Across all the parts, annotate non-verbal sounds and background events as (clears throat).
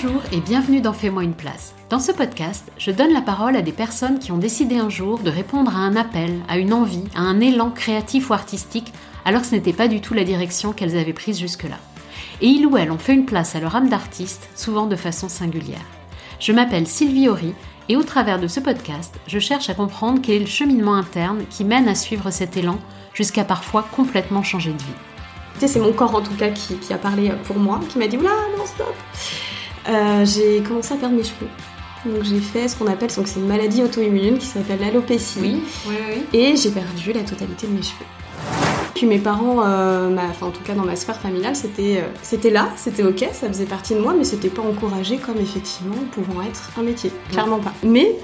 Bonjour et bienvenue dans Fais-moi une place. Dans ce podcast, je donne la parole à des personnes qui ont décidé un jour de répondre à un appel, à une envie, à un élan créatif ou artistique, alors que ce n'était pas du tout la direction qu'elles avaient prise jusque-là. Et ils ou elles ont fait une place à leur âme d'artiste, souvent de façon singulière. Je m'appelle Sylvie Horry et au travers de ce podcast, je cherche à comprendre quel est le cheminement interne qui mène à suivre cet élan jusqu'à parfois complètement changer de vie. C'est mon corps en tout cas qui, a parlé pour moi, qui m'a dit oula non stop. Euh, j'ai commencé à perdre mes cheveux. Donc j'ai fait ce qu'on appelle, donc c'est une maladie auto-immune qui s'appelle l'alopécie. Oui, oui, oui. Et j'ai perdu la totalité de mes cheveux. Puis mes parents, euh, enfin en tout cas dans ma sphère familiale, c'était euh, c'était là, c'était ok, ça faisait partie de moi, mais c'était pas encouragé comme effectivement pouvant être un métier, clairement pas. Mais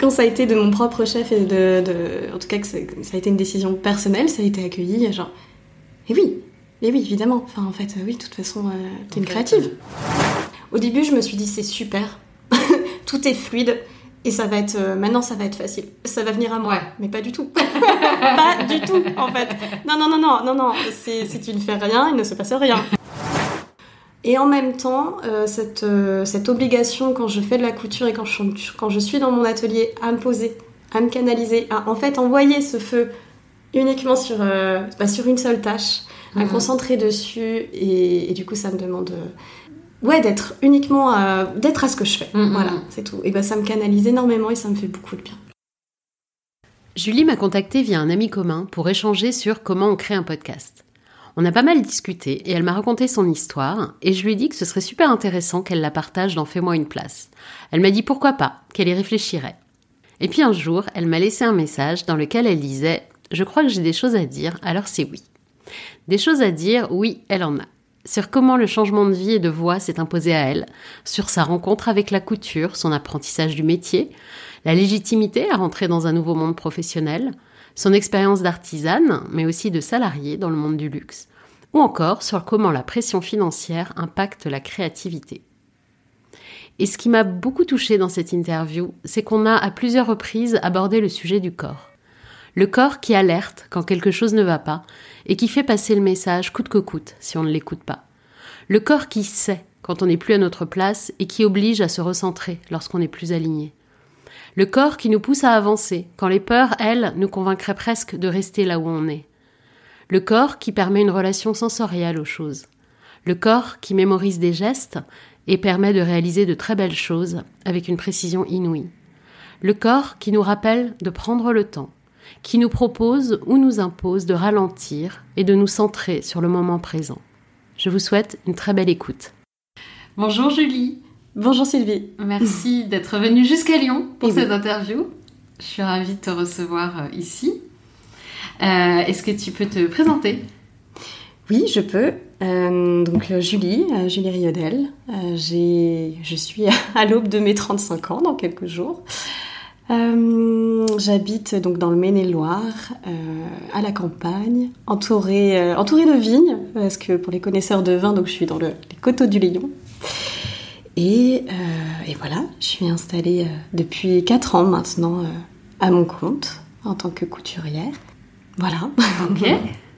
quand ça a été de mon propre chef et de, en tout cas que ça, a été une décision personnelle, ça a été accueilli genre, et oui, et oui évidemment, enfin en fait oui, de toute façon t'es une créative. Au début je me suis dit c'est super, (laughs) tout est fluide, et ça va être euh, maintenant ça va être facile. Ça va venir à moi. Mais pas du tout. (laughs) Pas du tout en fait. Non non non non non non. Si tu ne fais rien il ne se passe rien. Et en même temps euh, cette, euh, cette obligation quand je fais de la couture et quand je, quand je suis dans mon atelier à me poser à me canaliser à en fait envoyer ce feu uniquement sur, bah, sur une seule tâche à me mhm. concentrer dessus et, et, du coup ça me demande ouais, d'être uniquement à, d'être à ce que je fais. Mm, mm, voilà, mm. c'est tout. Et ben ça me canalise énormément et ça me fait beaucoup de bien. Julie m'a contactée via un ami commun pour échanger sur comment on crée un podcast. On a pas mal discuté et elle m'a raconté son histoire et je lui ai dit que ce serait super intéressant qu'elle la partage dans Fais-moi une place. Elle m'a dit pourquoi pas, qu'elle y réfléchirait. Et puis un jour, elle m'a laissé un message dans lequel elle disait Je crois que j'ai des choses à dire, alors c'est oui. Des choses à dire, oui, elle en a sur comment le changement de vie et de voix s'est imposé à elle, sur sa rencontre avec la couture, son apprentissage du métier, la légitimité à rentrer dans un nouveau monde professionnel, son expérience d'artisane, mais aussi de salarié dans le monde du luxe, ou encore sur comment la pression financière impacte la créativité. Et ce qui m'a beaucoup touché dans cette interview, c'est qu'on a à plusieurs reprises abordé le sujet du corps. Le corps qui alerte quand quelque chose ne va pas et qui fait passer le message coûte que coûte si on ne l'écoute pas. Le corps qui sait quand on n'est plus à notre place et qui oblige à se recentrer lorsqu'on n'est plus aligné. Le corps qui nous pousse à avancer quand les peurs, elles, nous convaincraient presque de rester là où on est. Le corps qui permet une relation sensorielle aux choses. Le corps qui mémorise des gestes et permet de réaliser de très belles choses avec une précision inouïe. Le corps qui nous rappelle de prendre le temps, qui nous propose ou nous impose de ralentir et de nous centrer sur le moment présent. Je vous souhaite une très belle écoute. Bonjour Julie. Bonjour Sylvie. Merci d'être venue jusqu'à Lyon pour cette interview. Je suis ravie de te recevoir euh, ici. Euh, est-ce que tu peux te présenter? Oui, je peux. Euh, donc Julie, Julie Riodel. je suis (laughs) à l'aube de mes 35 ans dans quelques jours. Euh, j'habite donc dans le Maine-et-Loire, euh, à la campagne, entourée, euh, entourée de vignes, parce que pour les connaisseurs de vin, donc je suis dans le, les coteaux du Lion. Et, et, voilà, je suis installée depuis 4 ans maintenant à mon compte en tant que couturière. Voilà. Ok.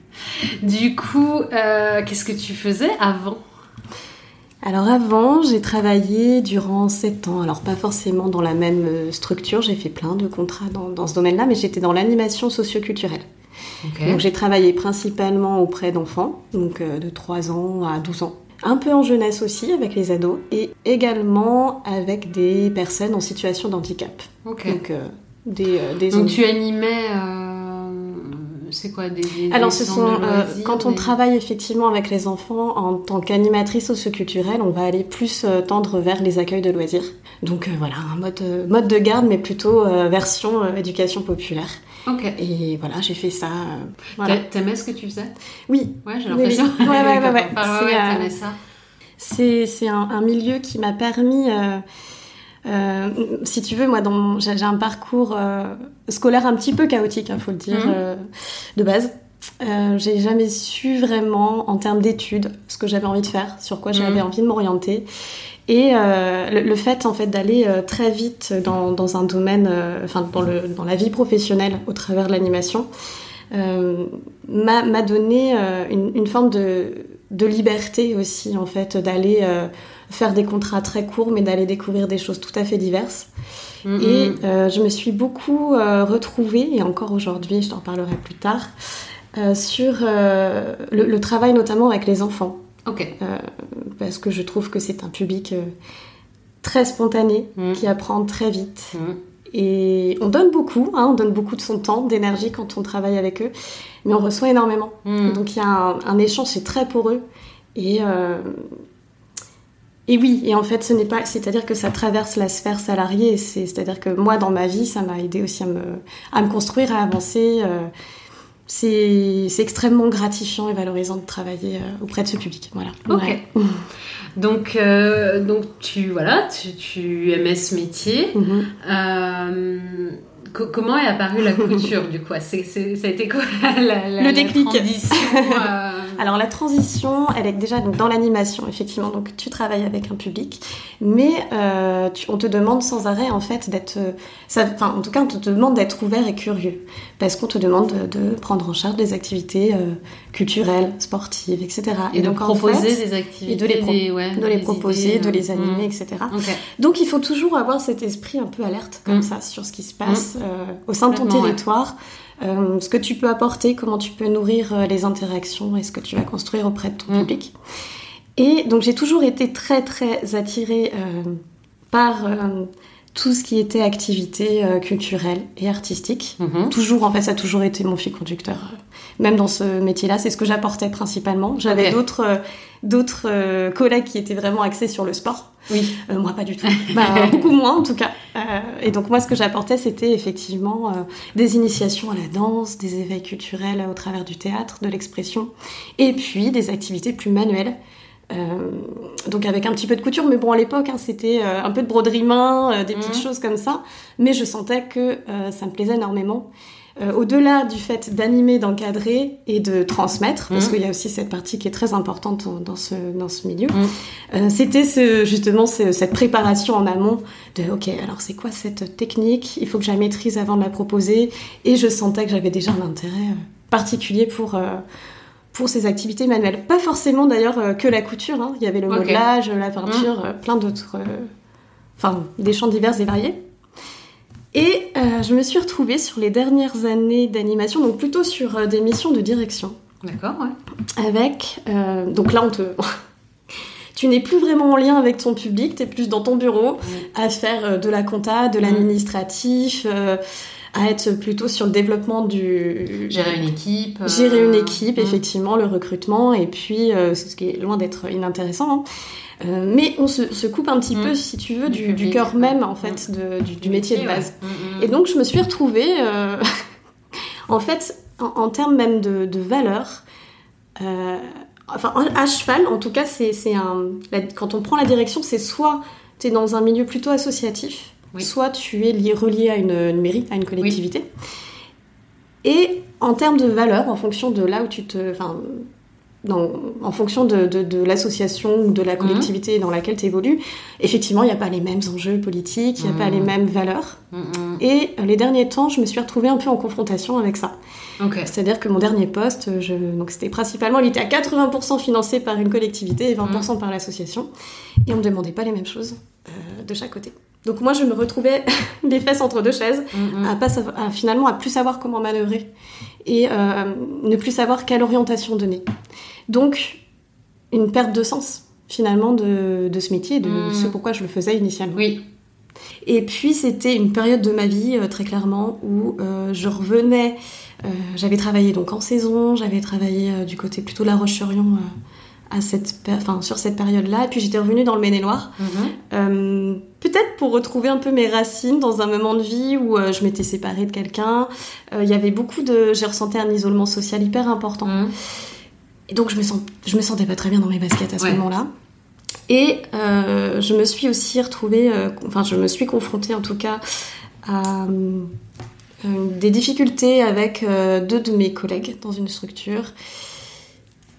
(laughs) du coup, qu'est-ce que tu faisais avant? Alors avant, j'ai travaillé durant 7 ans, alors pas forcément dans la même euh, structure, j'ai fait plein de contrats dans, ce domaine-là, mais j'étais dans l'animation socioculturelle. Donc j'ai travaillé principalement auprès d'enfants, donc euh, de 3 ans à 12 ans. Un peu en jeunesse aussi, avec les ados, et également avec des personnes en situation d'handicap. Donc, euh, des, des donc tu animais c'est quoi des, Alors, ce sont euh, quand on travaille effectivement avec les enfants en tant qu'animatrice socioculturelle, on va aller plus euh, tendre vers les accueils de loisirs. Donc euh, voilà, un mode mode de garde, mais plutôt version éducation populaire. Ok. Et voilà, j'ai fait ça. T'aimais ce que tu faisais? Oui. Ouais, j'ai l'impression. Oui, Ouais, ouais, ouais. (laughs) ouais. ouais ça. C'est un, un, milieu qui m'a permis euh, si tu veux, moi, j'ai un parcours euh, scolaire un petit peu chaotique, il hein, faut le dire, mhm. euh, de base. j'ai jamais su vraiment, en termes d'études, ce que j'avais envie de faire, sur quoi j'avais mhm. envie de m'orienter. Et le, fait, en fait, d'aller très vite dans, dans un domaine, enfin, dans, le, dans la vie professionnelle au travers de l'animation, m'a donné une, une, forme de de liberté aussi, en fait, d'aller faire des contrats très courts, mais d'aller découvrir des choses tout à fait diverses. Mm-hmm. Et je me suis beaucoup retrouvée, et encore aujourd'hui, je t'en parlerai plus tard, sur le, travail notamment avec les enfants. Ok. parce que je trouve que c'est un public très spontané, mm. qui apprend très vite. Mm. Et on donne beaucoup, hein, on donne beaucoup de son temps, d'énergie quand on travaille avec eux, mais on reçoit énormément. Mm. Donc il y a un, échange, c'est très poreux. Et, euh, et oui, et en fait, ce n'est pas, c'est-à-dire que ça traverse la sphère salariée. C'est-à-dire que moi, dans ma vie, ça m'a aidé aussi à me, à me construire, à avancer. Euh, c'est extrêmement gratifiant et valorisant de travailler euh, auprès de ce public. Voilà. Ok. (laughs) Donc, euh, donc tu, voilà, tu, tu, aimais ce métier. Mhm. Euh, comment est apparue la couture du coup? Ça a été quoi la, Le déclic. (laughs) Alors la transition, elle est déjà dans l'animation, effectivement. Donc tu travailles avec un public, mais euh, on te demande sans arrêt en fait d'être, euh, enfin en tout cas on te demande d'être ouvert et curieux, parce qu'on te demande de, prendre en charge des activités euh, culturelles, sportives, etc. Et, de proposer des activités, et de les, de les proposer, de les animer, etc. Donc il faut toujours avoir cet esprit un peu alerte comme mm. ça sur ce qui se passe mm. Au sein de ton territoire. Euh, ce que tu peux apporter, comment tu peux nourrir euh, les interactions et ce que tu vas construire auprès de ton mm. public. Et donc j'ai toujours été très très attirée euh, par tout ce qui était activité culturelle et artistique. Mm-hmm. Toujours, en fait, ça a toujours été mon fil conducteur. Même dans ce métier-là, c'est ce que j'apportais principalement. J'avais d'autres d'autres collègues qui étaient vraiment axés sur le sport. Oui. Euh, moi, pas du tout. (laughs) bah, beaucoup moins, en tout cas. Euh, et donc, moi, ce que j'apportais, c'était effectivement euh, des initiations à la danse, des éveils culturels au travers du théâtre, de l'expression, et puis des activités plus manuelles. donc avec un petit peu de couture, mais bon à l'époque hein, c'était un peu de broderie main, des petites mmh. choses comme ça, mais je sentais que ça me plaisait énormément euh, au-delà du fait d'animer, d'encadrer et de transmettre, parce mmh. qu'il y a aussi cette partie qui est très importante dans ce, dans ce milieu, mmh. euh, c'était ce, justement cette préparation en amont de OK, alors c'est quoi cette technique? Il faut que je la maîtrise avant de la proposer. Et je sentais que j'avais déjà un intérêt euh, particulier pour pour ces activités manuelles. Pas forcément d'ailleurs que la couture, hein. il y avait le modelage, la peinture, mmh. plein d'autres, enfin des champs divers et variés. Et euh, je me suis retrouvée sur les dernières années d'animation, donc plutôt sur euh, des missions de direction. D'accord, ouais. Avec. Euh, donc là, on te. (laughs) tu n'es plus vraiment en lien avec ton public, tu es plus dans ton bureau à faire de la compta, de l'administratif. à être plutôt sur le développement du... Gérer une équipe. Gérer une équipe, effectivement, le recrutement, et puis, ce qui est loin d'être inintéressant, hein. Euh, mais on se, coupe un petit mm. peu, si tu veux, du, cœur même en fait mm. du, métier de base. Mm, et donc je me suis retrouvée, euh, (laughs) en fait, en, termes même de, de valeur, euh, enfin à cheval, en tout cas, c'est un, quand on prend la direction, c'est soit tu es dans un milieu plutôt associatif, soit tu es lié, relié à une, mairie, à une collectivité. Et en termes de valeur, en fonction de là où tu te, en fonction de, l'association ou de la mhm. collectivité dans laquelle tu évolues, effectivement, il n'y a pas les mêmes enjeux politiques, il n'y a pas les mhm. mêmes valeurs. Mhm. Et euh, les derniers temps, je me suis retrouvée un peu en confrontation avec ça. C'est-à-dire que mon dernier poste, donc c'était principalement, il était à 80% financé par une collectivité et 20% par l'association. Et on ne me demandait pas les mêmes choses euh, de chaque côté. Donc moi, je me retrouvais (laughs) les fesses entre deux chaises, à, pas à finalement à plus savoir comment manœuvrer et euh, ne plus savoir quelle orientation donner. Donc, une perte de sens finalement de, ce métier, de mm. ce pourquoi je le faisais initialement. Oui. Et puis c'était une période de ma vie euh, très clairement où euh, je revenais, j'avais travaillé donc en saison, j'avais travaillé du côté plutôt de La Roche-sur-Yon à cette, enfin, sur cette période-là. Et puis j'étais revenue dans le Maine-et-Loire, mhm. euh, peut-être pour retrouver un peu mes racines dans un moment de vie où euh, je m'étais séparée de quelqu'un. Euh, il y avait beaucoup de, j'ai ressenti un isolement social hyper important. Mhm. Et donc je me sens, je me sentais pas très bien dans mes baskets à ce moment-là. Et je me suis aussi retrouvée, enfin je me suis confrontée en tout cas à des difficultés avec deux de mes collègues dans une structure.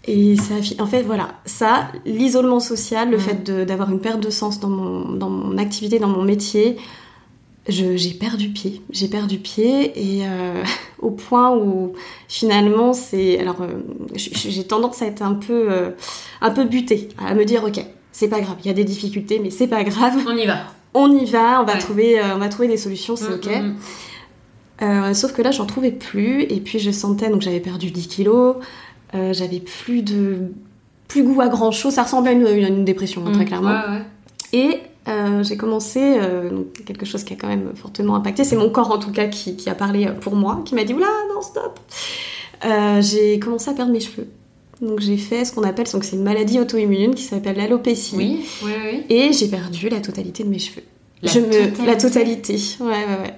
Et ça, en fait, voilà, ça, l'isolement social, le fait d'avoir une perte de sens dans mon, dans mon activité, dans mon métier, j'ai perdu pied. J'ai perdu pied et euh, (laughs) au point où finalement c'est. Alors euh, j'ai tendance à être un peu, euh, un peu butée, à me dire ok, c'est pas grave, il y a des difficultés, mais c'est pas grave. On y va. On y va, on va trouver, on va trouver des solutions, c'est mm, ok. Mm, mm. sauf que là, j'en trouvais plus et puis je sentais donc j'avais perdu 10 kilos, j'avais plus de plus goût à grand chose. Ça ressemblait à une, dépression hein, très clairement. Et euh, j'ai commencé, euh, quelque chose qui a quand même fortement impacté, c'est mon corps en tout cas qui, a parlé pour moi, qui m'a dit oula non stop. Euh, j'ai commencé à perdre mes cheveux. Donc j'ai fait ce qu'on appelle, donc c'est une maladie auto-immune qui s'appelle l'alopécie. Oui, oui, oui. Et j'ai perdu la totalité de mes cheveux. La, totalité. la totalité. Ouais, ouais, ouais.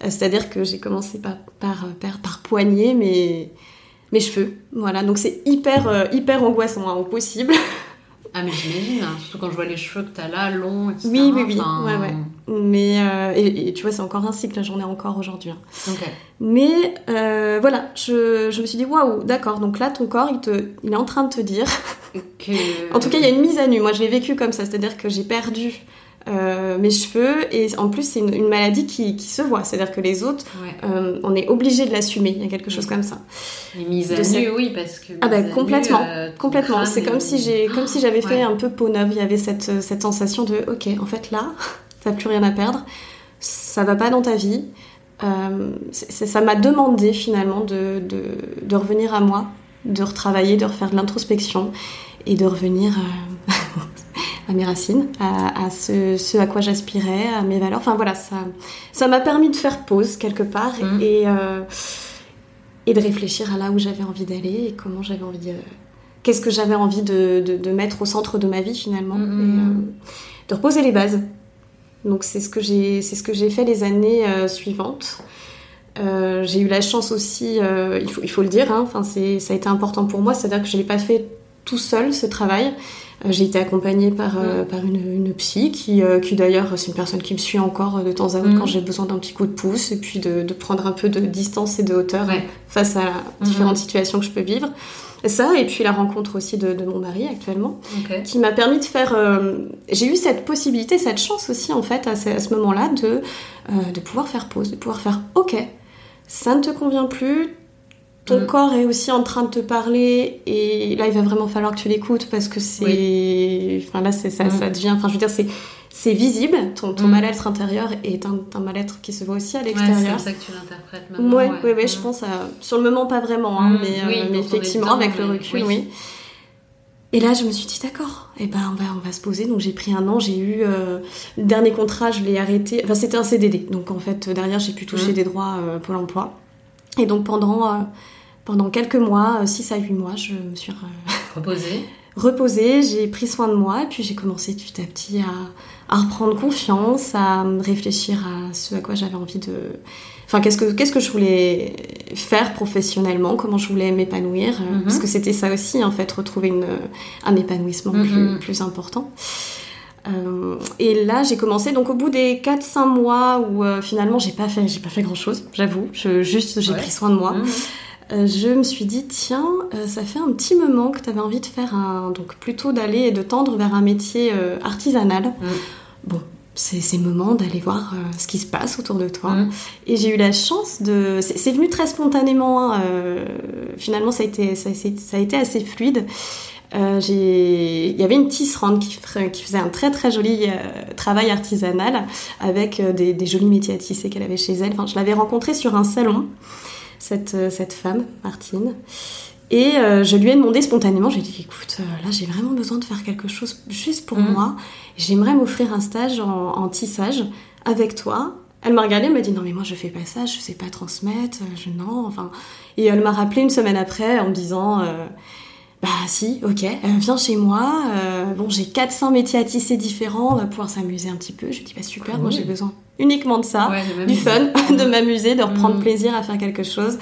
C'est-à-dire que j'ai commencé par, par, par, par poignée mes, mes cheveux. Voilà, donc c'est hyper, hyper angoissant hein, au possible. (laughs) Ah, mais j'imagine, hein, surtout quand je vois les cheveux que t'as là, longs, etc. Oui, oui, oui. Ouais, ouais. Mais, euh, et, tu vois, c'est encore un cycle, j'en ai encore aujourd'hui. Hein. Mais euh, voilà, je, je, me suis dit, waouh, d'accord, donc là, ton corps, il, te, il est en train de te dire. Que... (laughs) en tout cas, il y a une mise à nu. Moi, je l'ai vécu comme ça, c'est-à-dire que j'ai perdu euh, mes cheveux. Et en plus c'est une, maladie qui, qui, se voit. C'est à dire que les autres euh, on est obligé de l'assumer. Il y a quelque chose comme ça. Les mises à nu oui parce que ah ben complètement. euh, complètement. c'est comme si j'ai (gasps) comme si j'avais fait un peu peau neuve. Il y avait cette, cette sensation de ok en fait là (laughs) t'as plus rien à perdre. Ça va pas dans ta vie. Ça m'a demandé finalement de, de, de, revenir à moi de retravailler de refaire de l'introspection et de revenir (laughs) à mes racines, à, ce, à quoi j'aspirais, à mes valeurs. Enfin voilà, ça, ça m'a permis de faire pause quelque part mmh. et, euh, et de réfléchir à là où j'avais envie d'aller et comment j'avais envie de. Qu'est-ce que j'avais envie de, de, mettre au centre de ma vie finalement mmh, et, mmh. Euh, de reposer les bases. Donc c'est ce que j'ai c'est ce que j'ai fait les années euh, suivantes. j'ai eu la chance aussi, il, faut, il faut le dire, hein, ça a été important pour moi, c'est-à-dire que je ne l'ai pas fait tout seul ce travail. Euh, j'ai été accompagnée par, euh, par une, une, psy qui, euh, qui d'ailleurs, c'est une personne qui me suit encore de temps à autre mm. quand j'ai besoin d'un petit coup de pouce et puis de, de, prendre un peu de distance et de hauteur face à mm-hmm. différentes situations que je peux vivre. Ça, et puis la rencontre aussi de, de mon mari actuellement, qui m'a permis de faire. j'ai eu cette possibilité, cette chance aussi en fait à ce, à ce moment-là de, de pouvoir faire pause, de pouvoir faire OK, ça ne te convient plus, ton mm. corps est aussi en train de te parler et là il va vraiment falloir que tu l'écoutes parce que c'est enfin là c'est ça, mm. ça devient enfin je veux dire c'est c'est visible ton, ton mm. mal-être intérieur est un, un mal-être qui se voit aussi à l'extérieur c'est comme ça que tu l'interprètes maintenant ouais ouais, ouais je pense à, sur le moment pas vraiment hein, mais, euh, mais effectivement avec le recul oui. Et là, je me suis dit, d'accord, et eh ben, on, va, on va se poser. Donc, j'ai pris un an. J'ai eu. Euh, le dernier contrat, je l'ai arrêté. Enfin, c'était un CDD. Donc, en fait, derrière, j'ai pu toucher des droits euh, Pôle emploi. Et donc, pendant euh, pendant quelques mois, 6 euh, à 8 mois, je me suis (laughs) reposée. reposée, j'ai pris soin de moi et puis j'ai commencé petit à petit à, à, reprendre confiance, à réfléchir à ce à quoi j'avais envie de... Enfin, qu'est-ce que, qu'est-ce que je voulais faire professionnellement, comment je voulais m'épanouir, euh, mhm. parce que c'était ça aussi, en fait, retrouver une, un épanouissement mhm. plus, important. Euh, et là, j'ai commencé, donc au bout des 4-5 mois où finalement j'ai pas fait, j'ai pas fait grand chose, j'avoue, je, juste j'ai pris soin de moi. Mhm. Euh, je me suis dit, tiens, euh, ça fait un petit moment que tu avais envie de faire un. Donc plutôt d'aller et de tendre vers un métier euh, artisanal. Mm. Bon, c'est ces moments d'aller voir ce qui se passe autour de toi. Mm. Et j'ai eu la chance de. C'est venu très spontanément. Hein, finalement, ça a, été, ça, a été assez fluide. il y avait une tisserande qui, qui, faisait un très très joli travail artisanal avec des, des, jolis métiers à tisser qu'elle avait chez elle. Enfin, je l'avais rencontrée sur un salon cette, euh, cette femme, Martine. Et euh, je lui ai demandé spontanément, j'ai dit écoute, euh, là j'ai vraiment besoin de faire quelque chose juste pour mm. moi. J'aimerais m'offrir un stage en, tissage avec toi. Elle m'a regardée, elle m'a dit non mais moi je fais pas ça, je sais pas transmettre, je non, enfin. Et elle m'a rappelé une semaine après en me disant bah si, ok, viens chez moi. bon j'ai 400 métiers à tisser différents, on va pouvoir s'amuser un petit peu. Je lui dis bah super, moi j'ai besoin uniquement de ça, du fun, (laughs) de m'amuser, de reprendre mm. plaisir à faire quelque chose.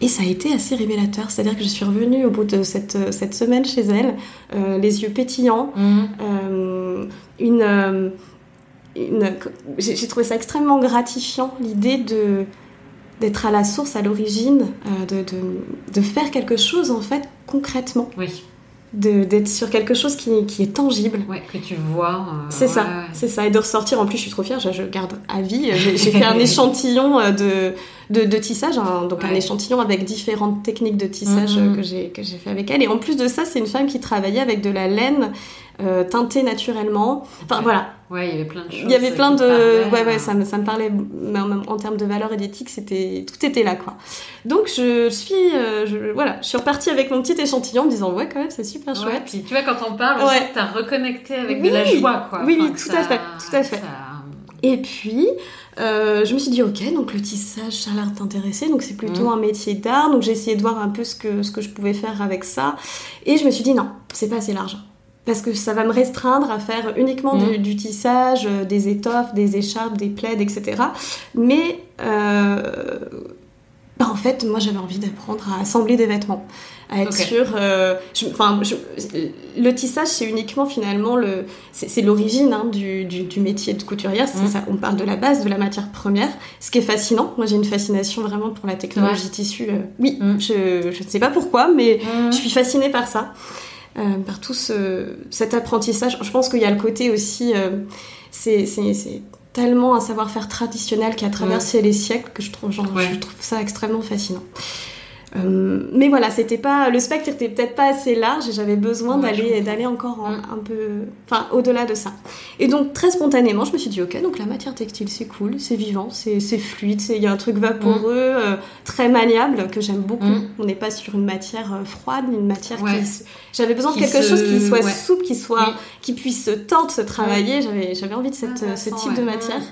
Et ça a été assez révélateur, c'est-à-dire que je suis revenue au bout de cette, cette semaine chez elle, euh, les yeux pétillants, mm. euh, une, euh, une j'ai trouvé ça extrêmement gratifiant, l'idée de d'être à la source, à l'origine, de, de, de, faire quelque chose en fait concrètement. Oui. d'être sur quelque chose qui, qui, est tangible. Ouais, que tu vois. Euh, c'est ça, c'est ça. Et de ressortir, en plus, je suis trop fière, je, je garde à vie. J'ai fait un (laughs) échantillon de, de, de tissage, hein, donc un échantillon avec différentes techniques de tissage mm-hmm. que j'ai fait avec elle. Et en plus de ça, c'est une femme qui travaillait avec de la laine euh, teintée naturellement. Enfin voilà. Ouais, il y avait plein de choses. Il y avait plein de. ouais, ouais, ça me, ça me parlait. En, termes de valeur et d'éthique, c'était tout était là, quoi. Donc je suis, euh, je, voilà, je suis repartie avec mon petit échantillon en me disant ouais, quand même, c'est super chouette. Puis tu vois, quand on parle, que t'as reconnecté avec de la joie, quoi. Oui, oui, tout à fait, tout à fait. Et puis, euh, je me suis dit, ok, donc le tissage, ça a l'air t'intéresser, donc c'est plutôt mm. un métier d'art, donc j'ai essayé de voir un peu ce que, ce que je pouvais faire avec ça, et je me suis dit, non, c'est pas assez large. Parce que ça va me restreindre à faire uniquement du, mm. tissage, euh, des étoffes, des écharpes, des plaids, etc. Mais euh, bah, en fait, moi j'avais envie d'apprendre à assembler des vêtements à être sûr. Euh, le tissage, c'est uniquement finalement le, c'est l'origine hein, du, du, métier de couturière. Mmh. ça. On parle de la base, de la matière première, ce qui est fascinant. Moi, j'ai une fascination vraiment pour la technologie tissu. Euh, oui, mmh. je, je ne sais pas pourquoi, mais je suis fascinée par ça, par tout ce, cet apprentissage. Je pense qu'il y a le côté aussi, c'est tellement un savoir-faire traditionnel qui a traversé les siècles que je trouve, genre, je trouve ça extrêmement fascinant. Euh, mais voilà, c'était pas le spectre était peut-être pas assez large et j'avais besoin d'aller d'aller encore mm. un peu, enfin au-delà de ça. Et donc très spontanément, je me suis dit ok, donc la matière textile c'est cool, c'est vivant, c'est fluide, il y a un truc vaporeux, mm. euh, très maniable que j'aime beaucoup. Mm. On n'est pas sur une matière euh, froide, une matière qui. J'avais besoin de quelque chose qui soit souple, qui soit, qui puisse se tendre, se travailler. J'avais j'avais envie de cette, ce type de matière.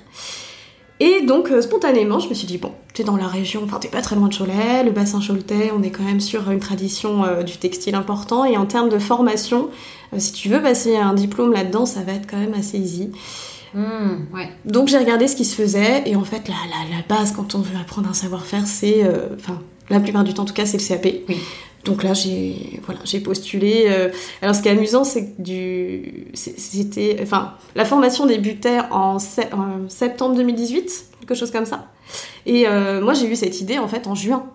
Et donc, euh, spontanément, je me suis dit, bon, tu es dans la région, enfin, t'es pas très loin de Cholet, le bassin choletais, on est quand même sur une tradition euh, du textile important. Et en termes de formation, euh, si tu veux passer un diplôme là-dedans, ça va être quand même assez easy. Mmh, ouais. Donc, j'ai regardé ce qui se faisait. Et en fait, la, la, la base, quand on veut apprendre un savoir-faire, c'est, enfin, la plupart du temps, en tout cas, c'est le CAP. Oui. Donc là, j'ai voilà, j'ai postulé. Euh, alors, ce qui est amusant, c'est que du, c'était, enfin, la formation débutait en, septembre 2018, quelque chose comme ça. Et euh, moi, j'ai eu cette idée en fait en juin.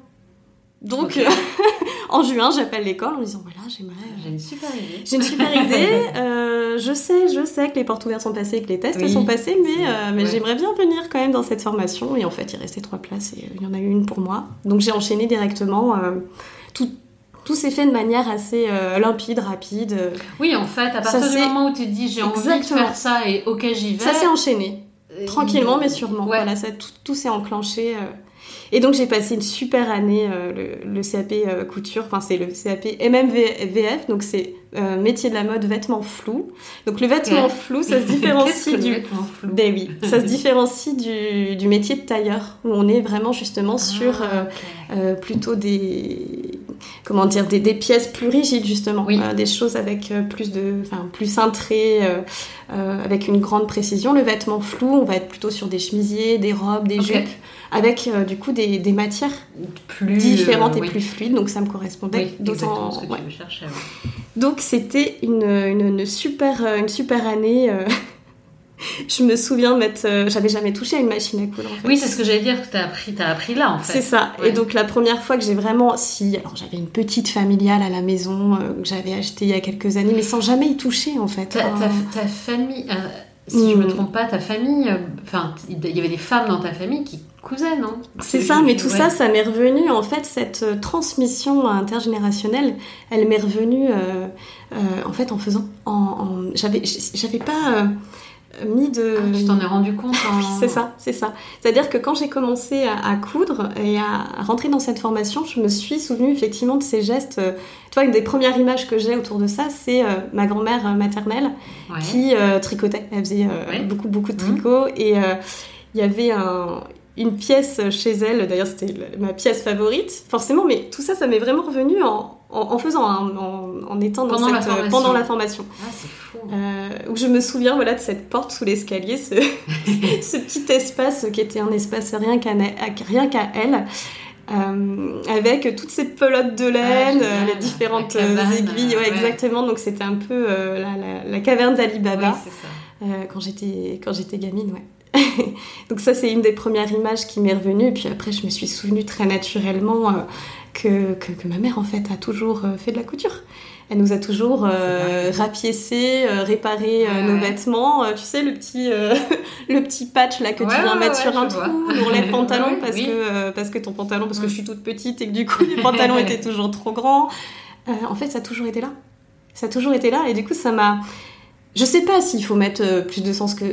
Donc, (laughs) en juin, j'appelle l'école en disant voilà, j'aimerais. J'ai une super idée. J'ai une super idée. (laughs) Euh, je sais, je sais que les portes ouvertes sont passées, que les tests sont passés, mais, mais j'aimerais bien venir quand même dans cette formation. Et en fait, il restait trois places et il y en a eu une pour moi. Donc, j'ai enchaîné directement. tout, tout s'est fait de manière assez euh, limpide, rapide. Oui, en fait, à partir du moment où tu te dis j'ai envie de faire ça et ok, j'y vais. Ça s'est enchaîné. Tranquillement, mais sûrement. Voilà, ça, tout, s'est enclenché. Euh. Et donc j'ai passé une super année euh, le, CAP couture, enfin c'est le CAP MMVF, donc c'est métier de la mode vêtements flous. Donc le vêtement flou, ça (laughs) se différencie du ben oui, ça se (laughs) différencie du, du, métier de tailleur où on est vraiment justement ah, sur plutôt des comment dire des, des, pièces plus rigides justement. Euh, des choses avec euh, plus de enfin plus cintrées euh, avec une grande précision. Le vêtement flou on va être plutôt sur des chemisiers des robes des jupes avec du coup des, des matières plus différentes et plus fluides. Donc ça me correspondait d'autant ouais. donc c'était une, une, une, super une super année (laughs) je me souviens de mettre. Euh, j'avais jamais touché à une machine à coudre. En fait. Oui, c'est ce que j'allais dire que tu as appris, as appris là en fait. C'est ça. Et donc la première fois que j'ai vraiment. Si, alors j'avais une petite familiale à la maison euh, que j'avais achetée il y a quelques années, mais sans jamais y toucher en fait. Ta, ta, famille. Euh, si je me hmm. trompe pas, ta famille, enfin, il y avait des femmes dans ta famille qui cousaient, non? C'est ça, mais tout ça, ça m'est revenu, en fait, cette transmission intergénérationnelle, elle m'est revenue, en fait, en faisant, en, en j'avais, j'avais pas mis de. Ah, tu t'en es rendu compte (laughs) C'est ça, c'est ça. C'est-à-dire que quand j'ai commencé à, coudre et à, rentrer dans cette formation, je me suis souvenu effectivement de ces gestes. Euh, tu vois, une des premières images que j'ai autour de ça, c'est euh, ma grand-mère euh, maternelle qui tricotait. Elle faisait beaucoup, beaucoup de mhm. tricot et il y avait un, une pièce chez elle, d'ailleurs c'était ma pièce favorite, forcément, mais tout ça, ça m'est vraiment revenu en, en, faisant, en, étant dans pendant, cette, la euh, pendant la formation. Ah, c'est fou. Euh, où je me souviens voilà, de cette porte sous l'escalier, ce, (laughs) ce, petit espace qui était un espace rien qu'à rien qu'à elle. Euh, avec toutes ces pelotes de laine, ah, les différentes aiguilles, ouais, exactement. Donc c'était un peu la, la, la, caverne d'Ali Baba oui, quand j'étais quand j'étais gamine, ouais. (laughs) Donc ça, c'est une des premières images qui m'est revenue. Puis après, je me suis souvenue très naturellement euh, que, que, ma mère, en fait, a toujours euh, fait de la couture. Elle nous a toujours euh, rapiécé, euh, réparé nos vêtements. tu sais, le petit, (laughs) le petit patch là que tu viens mettre sur un trou pour les (laughs) pantalons parce, que, parce que ton pantalon, parce que je suis toute petite et que du coup, les pantalons étaient toujours trop grands. en fait, ça a toujours été là. Ça a toujours été là. Et du coup, ça m'a je sais pas s'il faut mettre euh, plus de sens que,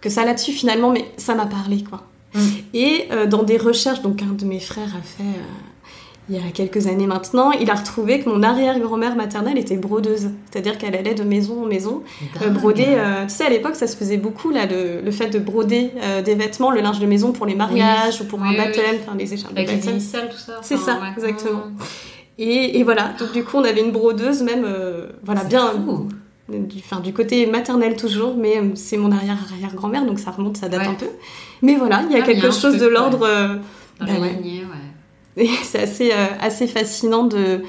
que ça là-dessus finalement, mais ça m'a parlé quoi. Mm. Et euh, dans des recherches, donc un de mes frères a fait euh, il y a quelques années maintenant, il a retrouvé que mon arrière-grand-mère maternelle était brodeuse, c'est-à-dire qu'elle allait de maison en maison broder. tu sais, à l'époque, ça se faisait beaucoup là, le, fait de broder des vêtements, le linge de maison pour les mariages ou pour un baptême, enfin les écharpes de baptême. tout ça. C'est ça, exactement. Mm. Et, et, voilà, donc du coup, on avait une brodeuse même, voilà, bien. Fou du, du côté maternel toujours, mais euh, c'est mon arrière-arrière-grand-mère, donc ça remonte, ça date un peu. Mais voilà, il y a quelque chose de l'ordre... Euh, bah ouais. (laughs) c'est assez, euh, assez fascinant de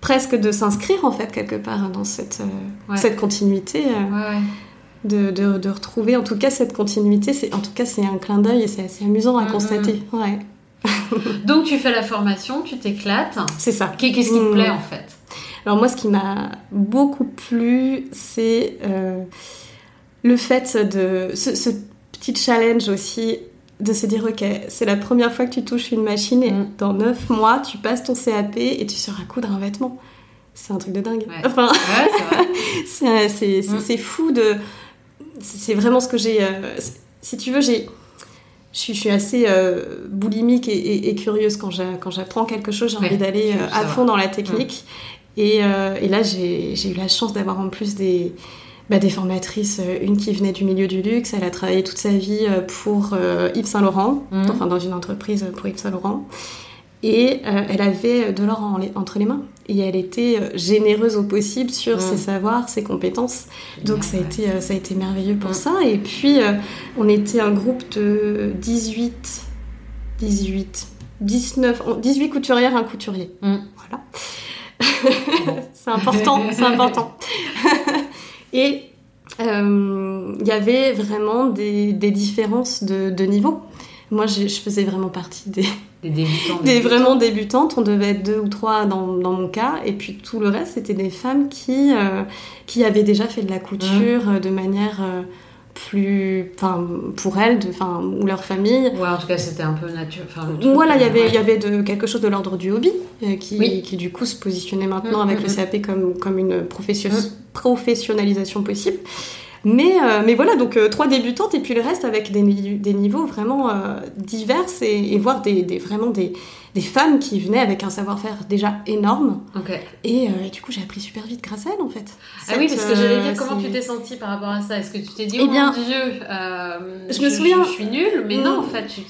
presque de s'inscrire en fait quelque part dans cette, cette continuité. De, de, de, retrouver en tout cas cette continuité, c'est en tout cas c'est un clin d'œil et c'est assez amusant à mm-hmm. constater. Ouais. Donc tu fais la formation, tu t'éclates. C'est ça. Qu'est-ce qui te plaît mm. en fait? Alors moi, ce qui m'a beaucoup plu, c'est euh, le fait de ce, petit challenge aussi de se dire ok c'est la première fois que tu touches une machine et mm. dans 9 mois tu passes ton CAP et tu sauras coudre un vêtement. C'est un truc de dingue. Enfin (laughs) c'est fou de c'est vraiment ce que j'ai euh, si tu veux j'ai je suis, assez euh, boulimique et, curieuse quand j'apprends quelque chose j'ai envie d'aller à fond dans la technique euh, et, là, j'ai eu la chance d'avoir en plus des, bah, des formatrices, euh, une qui venait du milieu du luxe, elle a travaillé toute sa vie euh, pour Yves Saint Laurent, mhm. enfin dans une entreprise pour Yves Saint Laurent. Et elle avait de l'or entre les mains. Et elle était généreuse au possible sur mhm. ses savoirs, ses compétences. Donc ça, a été, ça a été merveilleux pour mhm. ça. Et puis, on était un groupe de 18, 18, 19, 18 couturières, un couturier. Voilà. C'est important, c'est important. (laughs) Et euh, il y avait vraiment des, différences de, niveau. Moi, je faisais vraiment partie des, débutants, des vraiment débutantes. On devait être deux ou trois dans, mon cas. Et puis tout le reste, c'était des femmes qui, euh, qui avaient déjà fait de la couture mmh. de manière... Euh, plus enfin pour elles de enfin ou leur famille. Ouais en tout cas c'était un peu nature voilà il y avait il y avait de quelque chose de l'ordre du hobby euh, qui, qui du coup se positionnait maintenant mm, avec mm, le mm. CAP comme comme une profession, professionnalisation possible. Mais, euh, mais voilà, donc euh, trois débutantes et puis le reste avec des, des niveaux vraiment divers et, et voir des, des, vraiment des, des femmes qui venaient avec un savoir-faire déjà énorme. Et, euh, du coup, j'ai appris super vite grâce à elles, en fait. ah oui, parce que j'allais dire, euh, comment tu t'es sentie par rapport à ça? Est-ce que tu t'es dit, eh oh bien, mon Dieu, euh, je, me souviens... Je, suis nulle, mais non, en fait, tu,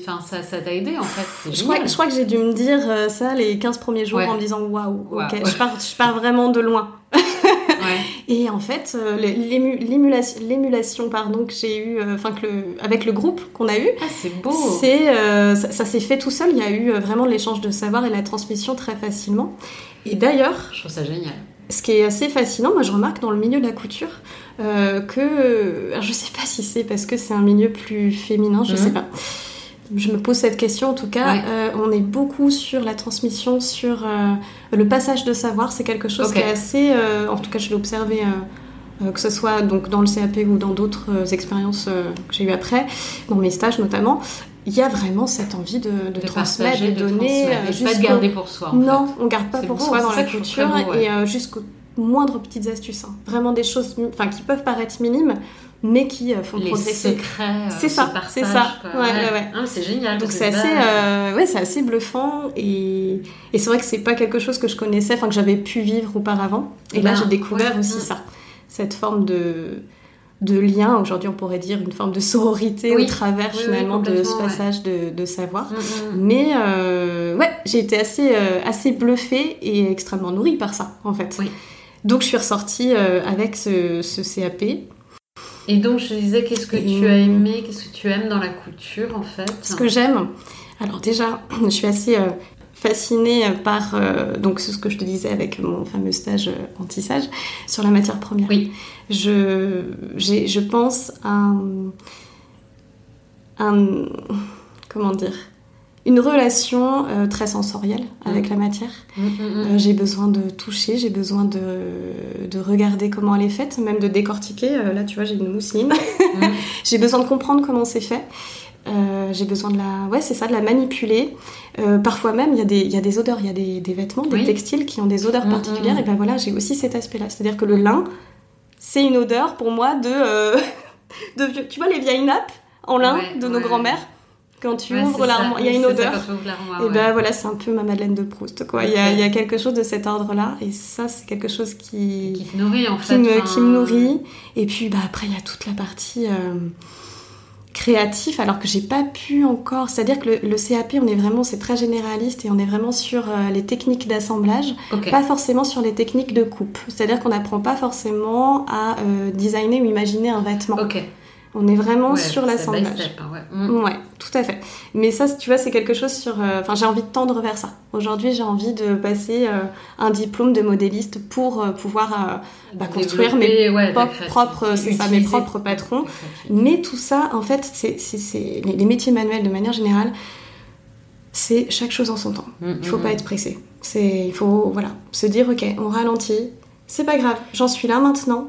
enfin, ça, ça t'a aidé, en fait. Je crois, je crois, que j'ai dû me dire ça les 15 premiers jours en me disant, waouh, ok, je, pars, je pars vraiment de loin. Et en fait, euh, l'émulation pardon que j'ai eu, euh, enfin que avec le groupe qu'on a eu, ah, c'est beau. C'est euh, ça, s'est fait tout seul. Il y a eu vraiment l'échange de savoir et la transmission très facilement. Et d'ailleurs, je trouve ça génial. Ce qui est assez fascinant, moi je remarque dans le milieu de la couture que, alors je sais pas si c'est parce que c'est un milieu plus féminin, je ne sais pas je me pose cette question en tout cas. Euh, on est beaucoup sur la transmission, sur euh, le passage de savoir. C'est quelque chose qui est assez, euh, en tout cas je l'ai observé, que ce soit donc dans le CAP ou dans d'autres expériences que j'ai eues après, dans mes stages notamment. Il y a vraiment cette envie de, transmettre, de, donner, de pas de garder pour soi. non, on garde pas pour soi dans la culture et jusqu'aux moindres petites astuces. Hein. Vraiment des choses, enfin qui peuvent paraître minimes mais qui euh, font les progresser. secrets, euh, c'est ça, c'est ça. Ouais, ouais. ouais. Ah, c'est génial. Donc c'est assez, euh, ouais, c'est assez bluffant et, et c'est vrai que c'est pas quelque chose que je connaissais, enfin que j'avais pu vivre auparavant. Et là, ben, j'ai découvert aussi ça, cette forme de de lien. Aujourd'hui, on pourrait dire une forme de sororité au travers finalement de ce passage de, de, savoir. Mm, mm. Mais euh, ouais, j'ai été assez assez bluffée et extrêmement nourrie par ça en fait. Donc je suis ressortie avec ce, ce CAP et donc, je disais, qu'est-ce que tu as aimé, qu'est-ce que tu aimes dans la couture, en fait Ce que j'aime, alors déjà, (clears throat) je suis assez euh, fascinée par euh, donc ce que je te disais avec mon fameux stage euh, anti-sage sur la matière première. Oui. Je, je pense à un, comment dire, une relation euh, très sensorielle avec Mm. la matière. Mm, mm. Euh, j'ai besoin de toucher, j'ai besoin de, de regarder comment elle est faite, même de décortiquer. Euh, là, tu vois, j'ai une mousseline. (laughs) J'ai besoin de comprendre comment c'est fait. J'ai besoin de la, ouais, c'est ça, de la manipuler. Parfois même, il y, a des- il y a des odeurs, il y a des, des vêtements, des Oui. textiles qui ont des odeurs particulières. Et ben voilà, j'ai aussi cet aspect-là. C'est-à-dire que le lin, c'est une odeur pour moi de, (laughs) de vieux- tu vois les vieilles nappes en lin Ouais, de nos ouais. grands-mères. Quand tu Ouais, ouvres c'est ça. l'armoire, il y a une c'est ça, odeur. quand l'armoire, Et ouais. ben voilà, c'est un peu ma Madeleine de Proust, quoi. Il, y a, y quelque chose de cet ordre-là, et ça, c'est quelque chose qui, Qui te nourrit en qui, fait. me, enfin, qui me nourrit. Et puis, bah, après, il y a toute la partie euh, créative, alors que j'ai pas pu encore. C'est-à-dire que le, le CAP, on est vraiment, c'est très généraliste, et on est vraiment sur euh, les techniques d'assemblage, pas forcément sur les techniques de coupe. C'est-à-dire qu'on n'apprend pas forcément à euh, designer ou imaginer un vêtement. On est vraiment Ouais, sur l'assemblage. hein, ouais. Mm. Ouais, tout à fait. Mais ça, tu vois, c'est quelque chose sur. euh, Enfin, j'ai envie de tendre vers ça. Aujourd'hui, j'ai envie de passer euh, un diplôme de modéliste pour euh, pouvoir bah, construire mes ouais, propres, ça, mes propres patrons. Mais tout ça, en fait, c'est les, les métiers manuels de manière générale, c'est chaque chose en son temps. Mm, Il faut mm, pas mm. être pressé. C'est, il faut voilà, se dire ok, on ralentit. C'est pas grave, j'en suis là maintenant.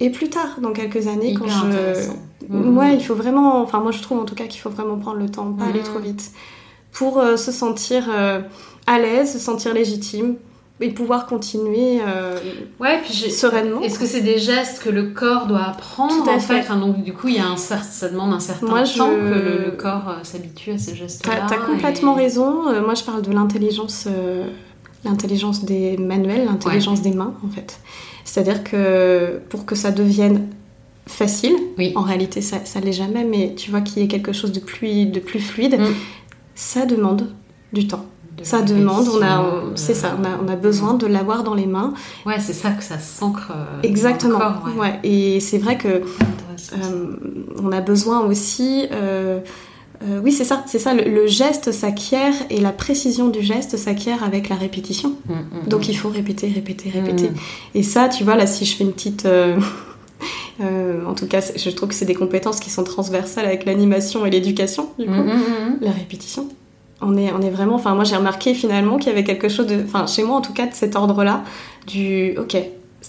Et plus tard, dans quelques années, Hyper quand je, intéressant. Mm. ouais, il faut vraiment, enfin moi je trouve en tout cas qu'il faut vraiment prendre le temps, pas aller trop vite, pour euh, se sentir euh, à l'aise, se sentir légitime et pouvoir continuer. euh, Ouais, puis Sereinement. Est-ce que c'est des gestes que le corps doit apprendre Tout à en fait. fait? Enfin, Donc du coup, il y a un cer- ça demande un certain Moi, temps je- que le, le corps s'habitue à ces gestes-là. T'as as complètement et- raison. Moi, je parle de l'intelligence, l'intelligence des manuels, l'intelligence des mains, en fait. C'est-à-dire que pour que ça devienne facile, Oui. en réalité, ça, ça l'est jamais, mais tu vois qu'il y ait quelque chose de plus, de plus fluide, Mm. ça demande du temps. De Ça demande, on a, répétition, c'est ça, on a, on a besoin de l'avoir dans les mains. Ouais, c'est ça que ça s'ancre. euh, Exactement. dans le corps, ouais. ouais. Et c'est vrai que. Euh, on a besoin aussi. euh, euh, oui, c'est ça, c'est ça. Le, le geste s'acquiert et la précision du geste s'acquiert avec la répétition. Mm, mm, Donc il faut répéter, répéter, répéter. Et ça, tu vois, là, si je fais une petite. Euh, en tout cas, je trouve que c'est des compétences qui sont transversales avec l'animation et l'éducation, du coup. Mm, mm, mm. La répétition. On est, on est vraiment. Enfin, moi, j'ai remarqué finalement qu'il y avait quelque chose de. Enfin, chez moi, en tout cas, de cet ordre-là, du. Ok,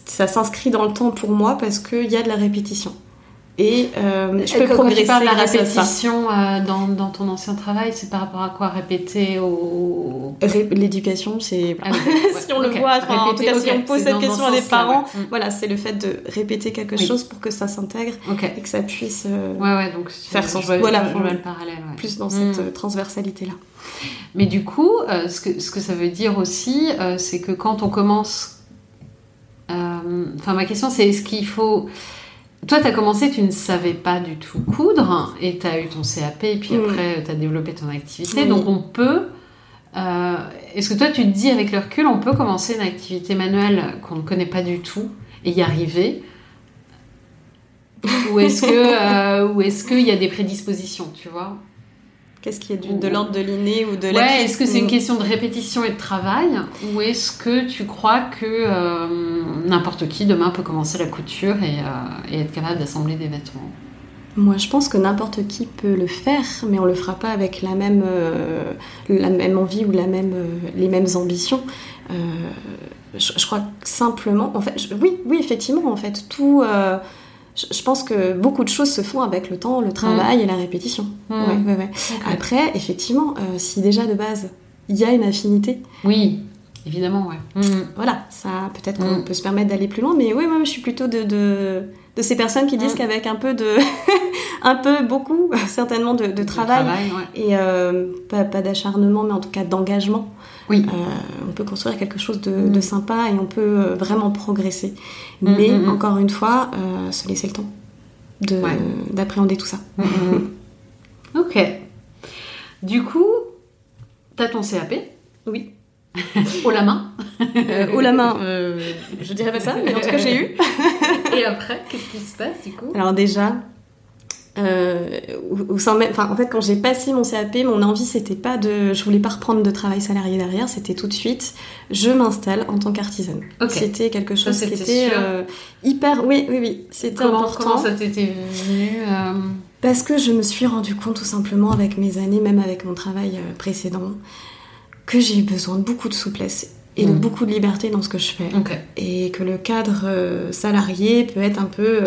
ça s'inscrit dans le temps pour moi parce qu'il y a de la répétition. Et euh, je peux Quand- quand progresser tu parles de la répétition euh, dans, dans ton ancien travail, c'est par rapport à quoi répéter au... Ré- L'éducation, c'est. Ah oui, (laughs) ouais, si on le voit, enfin, en tout Répéter, cas, si on pose cette question à des parents, ouais. Mm. voilà, c'est le fait de répéter quelque Oui. chose pour que ça s'intègre et que ça puisse euh, Ouais, donc Faire sens. Voilà, je vois le parallèle. ouais. plus dans Mm. cette euh, transversalité-là. Mais du coup, euh, ce, que, ce que ça veut dire aussi, c'est que quand on commence. Enfin, ma question, c'est est-ce qu'il faut. Toi, tu as commencé, tu ne savais pas du tout coudre, et tu as eu ton CAP, et puis Mm. après, tu as développé ton activité. Donc, on peut. euh, est-ce que toi, tu te dis, avec le recul, on peut commencer une activité manuelle qu'on ne connaît pas du tout et y arriver? Ou est-ce que, (laughs) euh, ou est-ce qu'il y a des prédispositions, tu vois? Qu'est-ce qui est du- de l'ordre de l'inné ou de Ouais, est-ce que c'est une question de répétition et de travail ou est-ce que tu crois que euh, n'importe qui demain peut commencer la couture et, euh, et être capable d'assembler des vêtements? Moi, je pense que n'importe qui peut le faire, mais on le fera pas avec la même, euh, la même envie ou la même, les mêmes ambitions. Je, je crois que simplement, en fait, je- oui, oui, effectivement, en fait, tout. Je, pense que beaucoup de choses se font avec le temps, le travail et la répétition. Mm. Ouais, ouais, ouais. Après, effectivement, euh, si déjà de base il y a une affinité, Oui, évidemment, ouais. Mm. voilà, ça peut-être qu'on Mm. peut se permettre d'aller plus loin, mais oui, moi je suis plutôt de, de, de ces personnes qui disent Mm. qu'avec un peu de, (laughs) un peu, beaucoup, (laughs) certainement de, travail et euh, pas, pas d'acharnement, mais en tout cas d'engagement, Oui. euh, on peut construire quelque chose de, Mm. de sympa et on peut euh, vraiment progresser. Mm, Mais mm, encore une fois, euh, se laisser le temps Ouais. d'appréhender tout ça. (laughs) Ok. Du coup, t'as ton CAP Oui. (laughs) haut la main. Euh, la main, euh, je dirais pas ça, mais en tout cas j'ai eu. (laughs) Et après, qu'est-ce qui se passe du coup? Alors déjà, euh, même, enfin en fait quand j'ai passé mon CAP, mon envie c'était pas de, je voulais pas reprendre de travail salarié derrière, c'était tout de suite, je m'installe en tant qu'artisane. C'était quelque chose qui était euh, hyper, oui oui oui, c'était important. comment ça t'était venu euh, Parce que je me suis rendu compte tout simplement avec mes années, même avec mon travail précédent, que j'ai eu besoin de beaucoup de souplesse et de Mm. beaucoup de liberté dans ce que je fais. Et que le cadre salarié peut être un peu.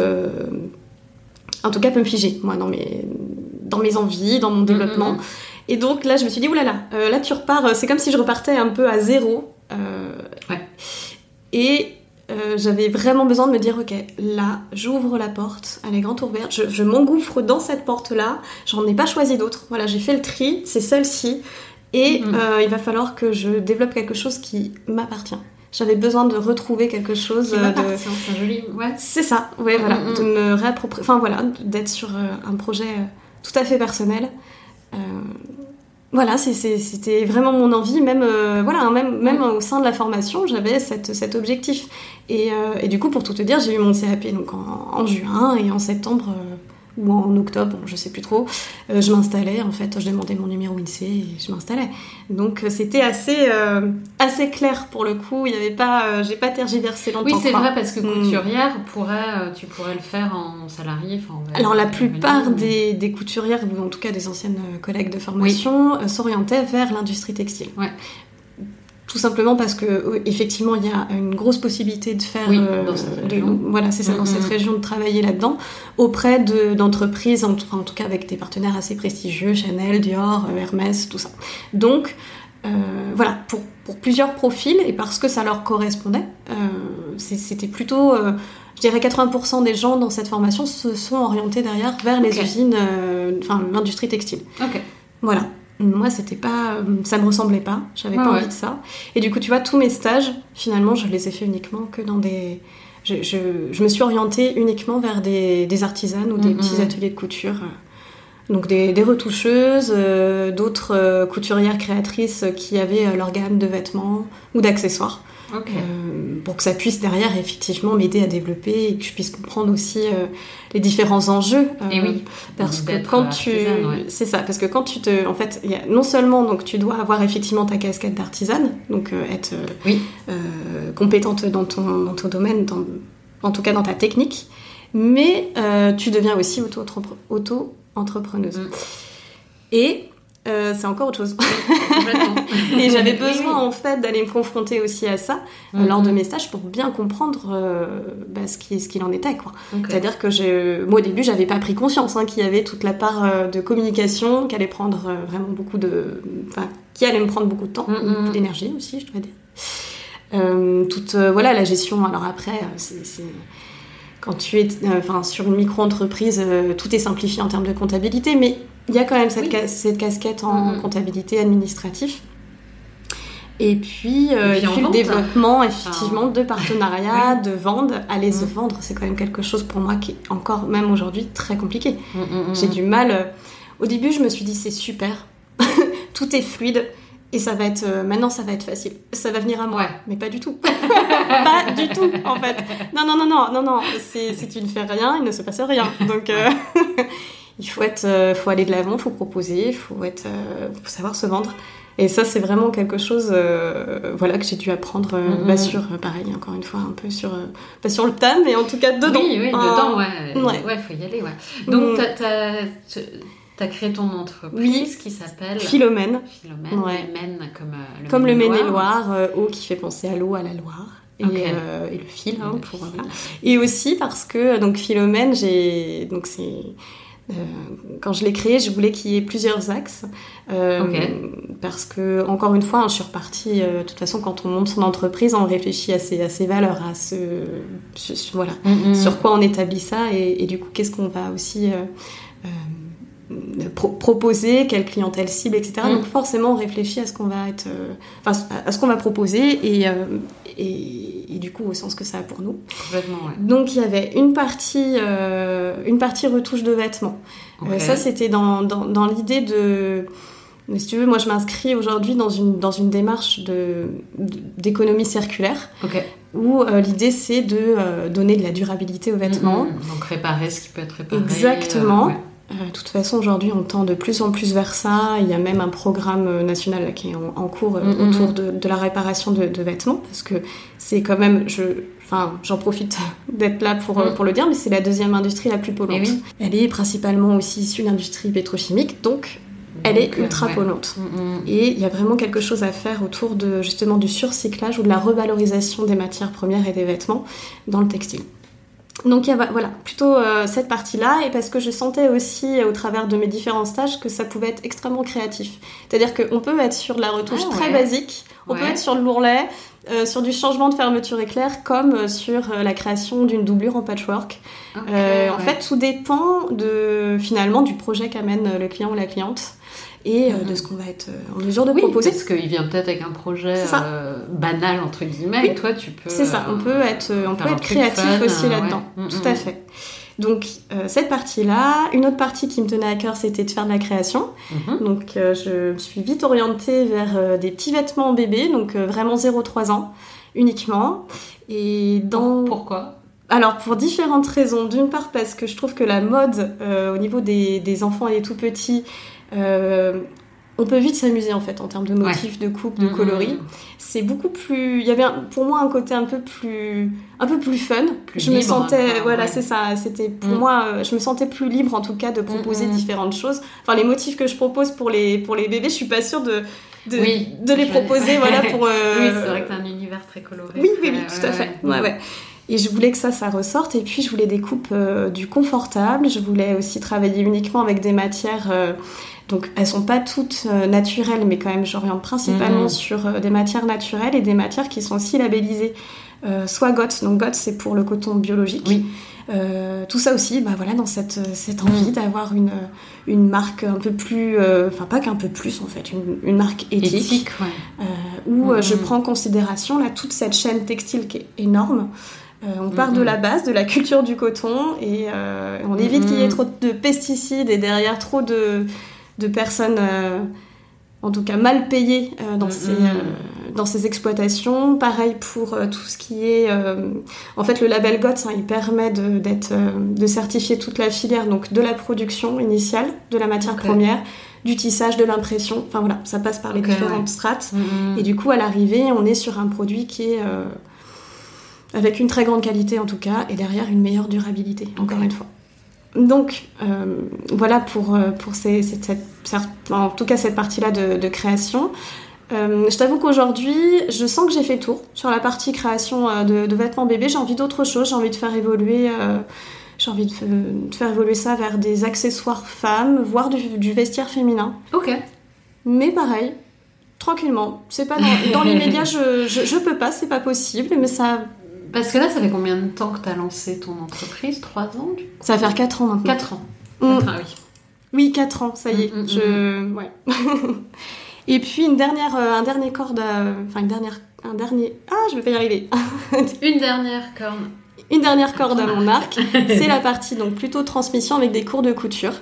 En tout cas, peut me figer, moi, dans mes, dans mes envies, dans mon développement. Mm, mm, Et donc là, je me suis dit, oulala, euh, là tu repars, euh, c'est comme si je repartais un peu à zéro. euh, Ouais. Et euh, j'avais vraiment besoin de me dire, ok, là, j'ouvre la porte, elle est grande ouverte, je, je m'engouffre dans cette porte-là, j'en ai pas choisi d'autre. Voilà, j'ai fait le tri, c'est celle-ci. Et Mhm. il va falloir que je développe quelque chose qui m'appartient. J'avais besoin de retrouver quelque chose euh, de, c'est joli. Ouais. c'est ça, ouais, voilà, Mm, mm. de me réapproprier, enfin voilà, d'être sur euh, un projet euh, tout à fait personnel. Euh, voilà, c'était vraiment mon envie, même, euh, voilà, hein, même, même au sein de la formation, j'avais cette, cet objectif. Et, euh, et du coup, pour tout te dire, j'ai eu mon CAP donc en, en juin et en septembre euh, ou en octobre, bon, je sais plus trop, euh, je m'installais, en fait, je demandais mon numéro INSEE et je m'installais. Donc euh, c'était assez, euh, assez clair pour le coup, il y avait pas, euh, j'ai pas tergiversé longtemps. Oui, c'est vrai parce que Mm. couturière, pourrait, euh, tu pourrais le faire en salarié. en- Alors la plupart des, des couturières, ou en tout cas des anciennes collègues de formation, s'orientaient vers l'industrie textile. Ouais. Tout simplement parce que effectivement il y a une grosse possibilité de faire, Oui, euh, dans cette de- voilà c'est ça, dans Mm, cette région de travailler là-dedans auprès de- d'entreprises, en, tout- en tout cas avec des partenaires assez prestigieux, Chanel, Dior, euh, Hermès, tout ça. Donc euh, voilà, pour, pour plusieurs profils et parce que ça leur correspondait, euh, c'était plutôt, euh, je dirais 80% des gens dans cette formation se sont orientés derrière vers les usines, enfin l'industrie textile. Ok. Voilà. Moi, c'était pas, euh, ça me ressemblait pas. J'avais Ouais, pas ouais. envie de ça. Et du coup, tu vois, tous mes stages, finalement, je les ai fait uniquement que dans des. Je, je- je me suis orientée uniquement vers des, des artisanes ou des Mhm. petits ateliers de couture. Donc des, des retoucheuses, euh, d'autres euh, couturières créatrices qui avaient leur gamme de vêtements ou d'accessoires. Euh, pour que ça puisse derrière effectivement m'aider à développer et que je puisse comprendre aussi euh, les différents enjeux. euh, Et oui. parce que quand tu, artisane, ouais. c'est ça, parce que quand tu te, en fait, il y a, non seulement donc tu dois avoir effectivement ta casquette d'artisane, donc euh, être euh, Oui. euh, compétente dans ton, dans ton domaine, dans, en tout cas dans ta technique, mais euh, tu deviens aussi auto-entrepreneuse. Mm. Et euh, c'est encore autre chose. (laughs) Et j'avais besoin en fait d'aller me confronter aussi à ça euh, Mhm. lors de mes stages pour bien comprendre euh, bah, ce qui- ce qu'il en était. Quoi. Ok. C'est-à-dire que je, moi au début j'avais pas pris conscience hein, qu'il y avait toute la part euh, de communication qui allait prendre vraiment beaucoup de, enfin qui allait me prendre beaucoup de temps, Mhm. beaucoup d'énergie aussi, je dois dire. Toute voilà la gestion. Alors après, c'est quand tu es enfin sur une micro-entreprise, euh, tout est simplifié en termes de comptabilité, mais il y a quand même cette, Oui. cette casquette en Mhm. comptabilité administratif. Et puis, euh, Et puis le vente. développement effectivement de partenariats, de ventes. Aller se Mhm. vendre, c'est quand même quelque chose pour moi qui est encore, même aujourd'hui, très compliqué. J'ai du mal. euh, Au début, je me suis dit c'est super, (laughs) tout est fluide et ça va être. euh, maintenant, ça va être facile. Ça va venir à moi. Ouais. Mais pas du tout. (laughs) pas du tout, en fait. Non, non, non, non, non, non. C'est, si tu ne fais rien, il ne se passe rien. Donc, euh, (laughs) il faut être, euh, faut aller de l'avant, faut proposer, faut être, euh, faut savoir se vendre. Et ça, c'est vraiment quelque chose, euh, voilà, que j'ai dû apprendre euh, Mhm. bah, sur, euh, pareil, encore une fois, un peu sur, pas sur le tas, mais en tout cas dedans. Oui, oui, dedans, ouais. ouais. Ouais, faut y aller, ouais. Donc, Mm. t'as- t'as as créé ton entreprise qui s'appelle Philomène. Philomène, Ouais. Maine comme le Comme le Maine-et-Loire. Maine-et-Loire, euh, eau qui fait penser à l'eau, à la Loire. Et, euh, et le fil, Et hein, le pour, fil. voilà. Et aussi parce que, donc Philomène, j'ai. Donc c'est. Euh, quand je l'ai créé, je voulais qu'il y ait plusieurs axes. Euh. Parce que, encore une fois, hein, je suis repartie. euh, de toute façon, quand on monte son entreprise, on réfléchit à ses, à ses valeurs, à ce. voilà. Mm, mm. Sur quoi on établit ça et, et du coup, qu'est-ce qu'on va aussi. euh, pro- proposer, quelle clientèle cible, etc. Mm. Donc forcément, on réfléchit à ce qu'on va être, euh, à ce qu'on va proposer et, euh, et, et du coup au sens que ça a pour nous. Complètement, ouais. Donc il y avait une partie, euh, une partie retouche de vêtements. Euh, Ok. ça c'était dans, dans, dans l'idée de, mais si tu veux, moi je m'inscris aujourd'hui dans une, dans une démarche de, d'économie circulaire où euh, l'idée c'est de euh, donner de la durabilité aux vêtements. Mm, mm. Donc réparer ce qui peut être réparé. Exactement. euh, ouais. Euh, de toute façon, aujourd'hui, on tend de plus en plus vers ça. Il y a même un programme euh, national qui est en, cours euh, autour de, de la réparation de, de vêtements, parce que c'est quand même, je, enfin, j'en profite (laughs) d'être là pour, Mm. pour le dire, mais c'est la deuxième industrie la plus polluante. Eh oui. Elle est principalement aussi issue d'industrie pétrochimique, donc elle est ultra ouais. polluante. Mm. Et il y a vraiment quelque chose à faire autour de justement du surcyclage ou de la revalorisation des matières premières et des vêtements dans le textile. Donc il y a voilà, plutôt euh, cette partie-là, et parce que je sentais aussi euh, au travers de mes différents stages que ça pouvait être extrêmement créatif. C'est-à-dire qu'on peut être sur de la retouche Ah, très basique, on peut être sur le lourlet, euh, sur du changement de fermeture éclair, comme euh, sur euh, la création d'une doublure en patchwork. Euh, En fait, tout dépend de finalement du projet qu'amène le client ou la cliente et euh, Mhm. de ce qu'on va être euh, en mesure de oui, proposer. parce qu'il vient peut-être avec un projet euh, banal entre guillemets, Oui. et toi tu peux. C'est ça, on peut être, on peut être créatif fun, aussi là-dedans. ouais. Tout à mm. fait. Donc euh, cette partie-là, une autre partie qui me tenait à cœur, c'était de faire de la création. Mhm. Donc euh, je me suis vite orientée vers euh, des petits vêtements bébés, donc vraiment 0-3 ans uniquement. Et dans Pourquoi? Alors pour différentes raisons. D'une part parce que je trouve que la mode au niveau des, des enfants et des tout petits, euh, on peut vite s'amuser en fait en termes de motifs, de coupe, de Mm, coloris. mm, C'est beaucoup plus. Il y avait un- pour moi un côté un peu plus, un peu plus fun. Plus je me sentais, voilà, ouais. c'est ça. C'était pour Mm. moi, euh, je me sentais plus libre en tout cas de proposer mm. différentes choses. Enfin les motifs que je propose pour les pour les bébés, je suis pas sûre de de, Oui, de les proposer, (laughs) voilà pour. euh, Oui, c'est vrai que t'as un univers très coloré. oui, oui, très- oui, tout à fait. ouais. Ouais, ouais. Et je voulais que ça, ça ressorte. Et puis, je voulais des coupes euh, du confortable. Je voulais aussi travailler uniquement avec des matières. euh, donc, elles sont pas toutes euh, naturelles, mais quand même, j'oriente principalement Mhm. sur euh, des matières naturelles et des matières qui sont aussi labellisées. euh, soit GOTS, donc GOTS c'est pour le coton biologique. Oui. Tout ça aussi, bah voilà, dans cette, cette envie d'avoir une, une marque un peu plus, enfin pas qu'un peu plus en fait, une, une marque éthique Éthique, ouais. où je Mhm. prends en considération là, toute cette chaîne textile qui est énorme. Euh, on part de Mhm. la base, de la culture du coton, et euh, on évite Mhm. qu'il y ait trop de pesticides et derrière trop de, de personnes, euh, en tout cas mal payées euh, dans, Mhm. ces, euh, dans ces exploitations. Pareil pour euh, tout ce qui est... euh, en fait, le label GOTS, hein, il permet de, d'être, euh, de certifier toute la filière, donc de la production initiale, de la matière première, du tissage, de l'impression. Enfin voilà, ça passe par les Ok, différentes ouais. strates. Mhm. Et du coup, à l'arrivée, on est sur un produit qui est avec une très grande qualité en tout cas, et derrière une meilleure durabilité, encore une fois. Donc euh, voilà pour, euh, pour ces, cette, en tout cas cette partie-là de, de création. Euh, je t'avoue qu'aujourd'hui, je sens que j'ai fait tour sur la partie création de, de vêtements bébés. J'ai envie d'autre chose, j'ai envie de faire évoluer, euh, j'ai envie de, faire évoluer ça vers des accessoires femmes, voire du, du vestiaire féminin. Ok. Mais pareil, tranquillement. C'est pas dans, dans l'immédiat, (laughs) je, je, je peux pas, c'est pas possible, mais ça, Parce que là, ça fait combien de temps que t'as lancé ton entreprise? Trois ans du coup? Ça va faire 4 ans maintenant. Quatre ans. Mm. Quatre ans, oui. Oui, 4 ans, ça y est. Mm, mm, je... ouais. (laughs) Et puis une dernière, euh, un dernier corde, enfin une dernière, un dernier. Ah, je vais pas y arriver. (laughs) Une dernière corne. Une dernière corde à mon (laughs) arc, c'est la partie donc plutôt transmission avec des cours de couture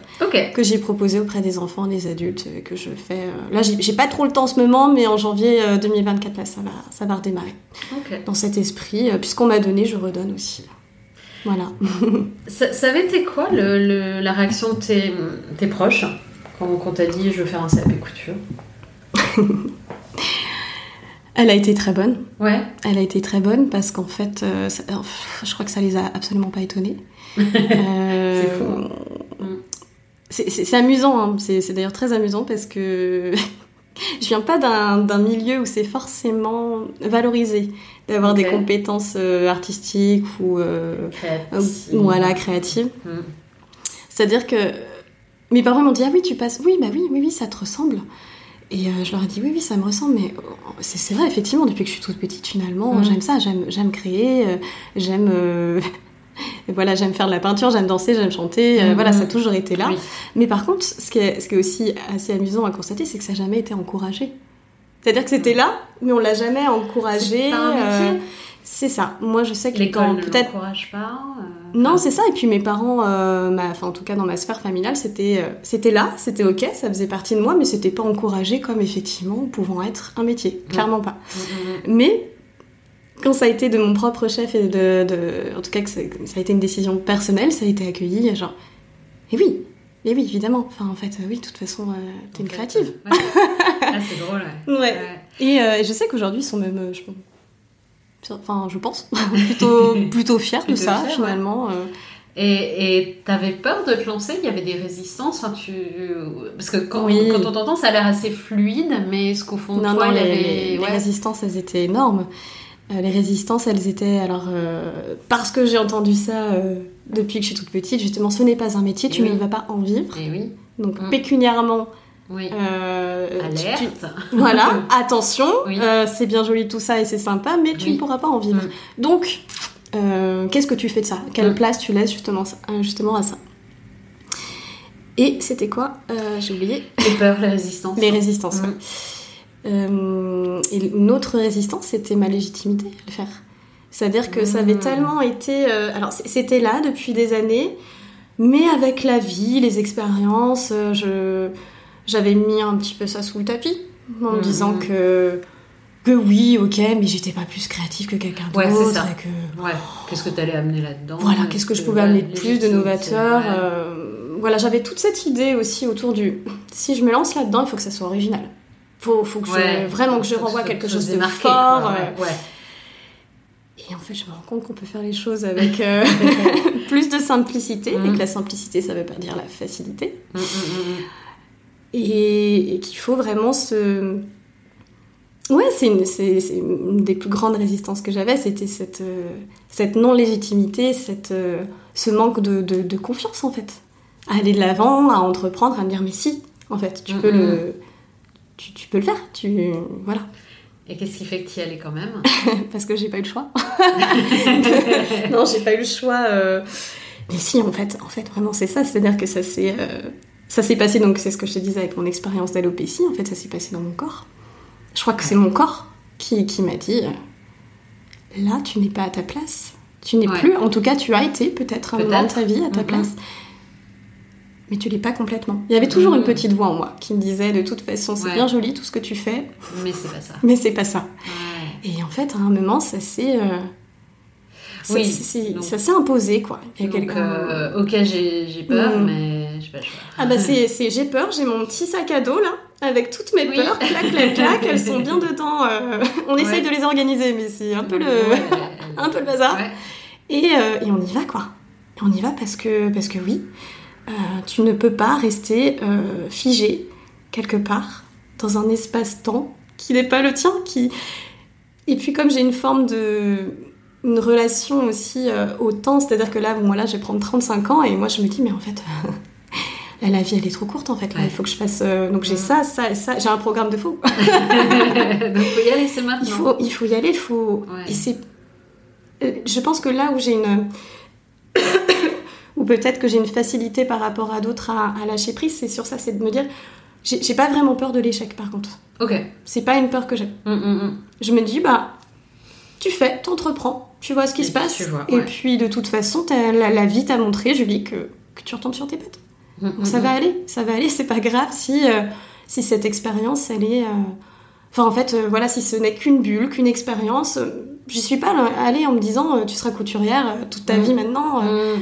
que j'ai proposé auprès des enfants, des adultes, euh, que je fais. euh, Là, j'ai pas trop le temps en ce moment, mais en janvier euh, 2024, là, ça va, ça va redémarrer. Dans cet esprit, euh, puisqu'on m'a donné, je redonne aussi. Voilà. (laughs) Ça, ça avait été quoi le, le- la réaction de tes, tes proches quand, quand t'as dit je veux faire un CAP couture? (laughs) Elle a été très bonne. Ouais. Elle a été très bonne parce qu'en fait, euh, ça- euh, pff, je crois que ça les a absolument pas étonnés. (laughs) Euh, C'est fou, hein. Mm. C'est amusant, hein. c'est d'ailleurs très amusant parce que (laughs) je viens pas d'un milieu où c'est forcément valorisé d'avoir des compétences euh, artistiques ou euh, Créative. euh, voilà, créatives. Mm. C'est-à-dire que mes parents m'ont dit Ah oui, tu passes. Oui, bah oui, oui, oui, ça te ressemble. Et euh, je leur ai dit Oui, oui, ça me ressemble. Mais euh, c'est vrai, effectivement, depuis que je suis toute petite, finalement, Mhm. j'aime ça. J'aime créer, euh, j'aime. euh, (laughs) Voilà, j'aime faire de la peinture, j'aime danser, j'aime chanter, voilà, ça a toujours été là. Oui. Mais par contre, ce qui est, ce qui est aussi assez amusant à constater, c'est que ça n'a jamais été encouragé. C'est-à-dire que c'était là, mais on l'a jamais encouragé. C'est ça. Moi, je sais que L'école ne peut-être l'encourage pas. Non, c'est ça. Et puis mes parents, euh, ma- en tout cas dans ma sphère familiale, c'était euh, c'était là, c'était ok, ça faisait partie de moi, mais c'était pas encouragé comme effectivement pouvant être un métier, clairement pas. mm, mm, mm. Mais quand ça a été de mon propre chef et de, de- en tout cas que ça, ça a été une décision personnelle, ça a été accueilli genre, et oui, Et oui, évidemment. Enfin, en fait, oui, de toute façon, euh, t'es une fait, créative. ouais. Ah, c'est drôle, ouais. (laughs) Ouais. Et euh, je sais qu'aujourd'hui, ils sont même, enfin, je pense, (laughs) plutôt, plutôt fiers de ça, fiers, finalement. euh. Et t'avais peur de te lancer? Il y avait des résistances? Enfin, tu... Parce que quand, Oui. quand on t'entend, ça a l'air assez fluide, mais est-ce qu'au fond de Non, toi, non, il y les, avait... les- les ouais. résistances, elles étaient énormes. Euh, les résistances, elles étaient, alors, euh, parce que j'ai entendu ça euh, depuis que je suis toute petite, justement, ce n'est pas un métier, tu Oui. ne vas pas en vivre. Et oui, Donc, Mm. pécuniairement, oui. euh, Alerte. tu- voilà, (laughs) attention, Oui. euh, c'est bien joli tout ça et c'est sympa, mais tu Oui. ne pourras pas en vivre. Mm. Donc, euh, qu'est-ce que tu fais de ça? Quelle Mm. place tu laisses justement, à ça? Et c'était quoi? J'ai oublié. Les peurs, les résistances. Les résistances. Mm. ouais. Euh, et une autre résistance, c'était ma légitimité à le faire. C'est-à-dire que ça avait Mm. tellement été... alors, c'était là depuis des années, mais avec la vie, les expériences, je, j'avais mis un petit peu ça sous le tapis, en me Mm. disant que... Que oui, ok, mais j'étais pas plus créative que quelqu'un d'autre. Ouais, c'est ça. et que Ouais, qu'est-ce que t'allais amener là-dedans voilà, Est-ce qu'est-ce que je pouvais amener de plus de novateur euh, Voilà, j'avais toute cette idée aussi autour du. Si je me lance là-dedans, il faut que ça soit original. Faut, faut que Ouais. je, vraiment que je renvoie quelque chose se de fort. quoi, euh, ouais. ouais. Et en fait, je me rends compte qu'on peut faire les choses avec euh, (laughs) plus de simplicité, et Mm. que la simplicité, ça veut pas dire la facilité. Mm, mm, mm, Et, et qu'il faut vraiment se. Ouais, c'est une, c'est, c'est une des plus grandes résistances que j'avais, c'était cette, euh, cette non-légitimité, cette, euh, ce manque de, de, de confiance en fait. À aller de l'avant, à entreprendre, à me dire mais si, en fait, tu Mm, peux mm. le. Tu, tu peux le faire, tu. Voilà. Et qu'est-ce qui fait que tu y allais quand même? (laughs) Parce que j'ai pas eu le choix. (laughs) non, j'ai pas eu le choix. euh. Mais si, en fait, en fait, vraiment, c'est ça. C'est-à-dire que ça s'est, ça s'est passé. Donc, c'est ce que je te disais avec mon expérience d'alopécie. En fait, ça s'est passé dans mon corps. Je crois que c'est mon corps qui, qui m'a dit euh, là, tu n'es pas à ta place. Tu n'es Ouais. plus. En tout cas, tu as été peut-être un moment de ta vie à ta place. Mais tu l'es pas complètement. Il y avait toujours une petite voix en moi qui me disait de toute façon, c'est Ouais. bien joli tout ce que tu fais, Mais c'est pas ça. mais c'est pas ça. Ouais. Et en fait, à un moment, ça s'est. euh, ça- Oui, s'est imposé, quoi. Il y a Donc, quelqu'un. euh, ok, j'ai j'ai peur, Mm. mais j'ai pas le choix. Ah bah, c'est, c'est- j'ai peur, j'ai mon petit sac à dos là, avec toutes mes Oui. peurs, clac, clac, clac, elles sont bien (laughs) dedans. euh, on essaye de les organiser, mais c'est un peu le. (laughs) Un peu le bazar. ouais. Et, euh, et on y va, quoi. Et on y va parce que, parce que oui, euh, tu ne peux pas rester figé quelque part dans un espace-temps qui n'est pas le tien. Qui... Et puis comme j'ai une forme de... une relation aussi euh, au temps, c'est-à-dire que là, moi là, je vais prendre 35 ans et moi je me dis, mais en fait... Là, la vie, elle est trop courte en fait. Là, Ouais. il faut que je fasse. euh, Donc, j'ai ça, ça et ça. J'ai un programme de faux. (laughs) Donc faut y aller, c'est maintenant. Il faut, il faut y aller, il faut. Ouais. Et c'est. euh, Je pense que là où j'ai une. (coughs) ou peut-être que j'ai une facilité par rapport à d'autres à, à lâcher prise, c'est sur ça, c'est de me dire. J'ai pas vraiment peur de l'échec par contre. Ok. C'est pas une peur que j'ai. Mm, mm, mm. Je me dis, bah. Tu fais, t'entreprends, tu vois ce qui Et se passe. et puis de toute façon, la, la vie t'a montré, Julie, que, que tu retombes sur tes pattes. Ça va aller, ça va aller, (laughs) c'est pas grave si, euh, si cette expérience, elle est. euh, Enfin, en fait, euh, voilà, si ce n'est qu'une bulle, qu'une expérience, j'y suis pas allée en me disant tu seras couturière toute ta Mm. vie maintenant. Mm.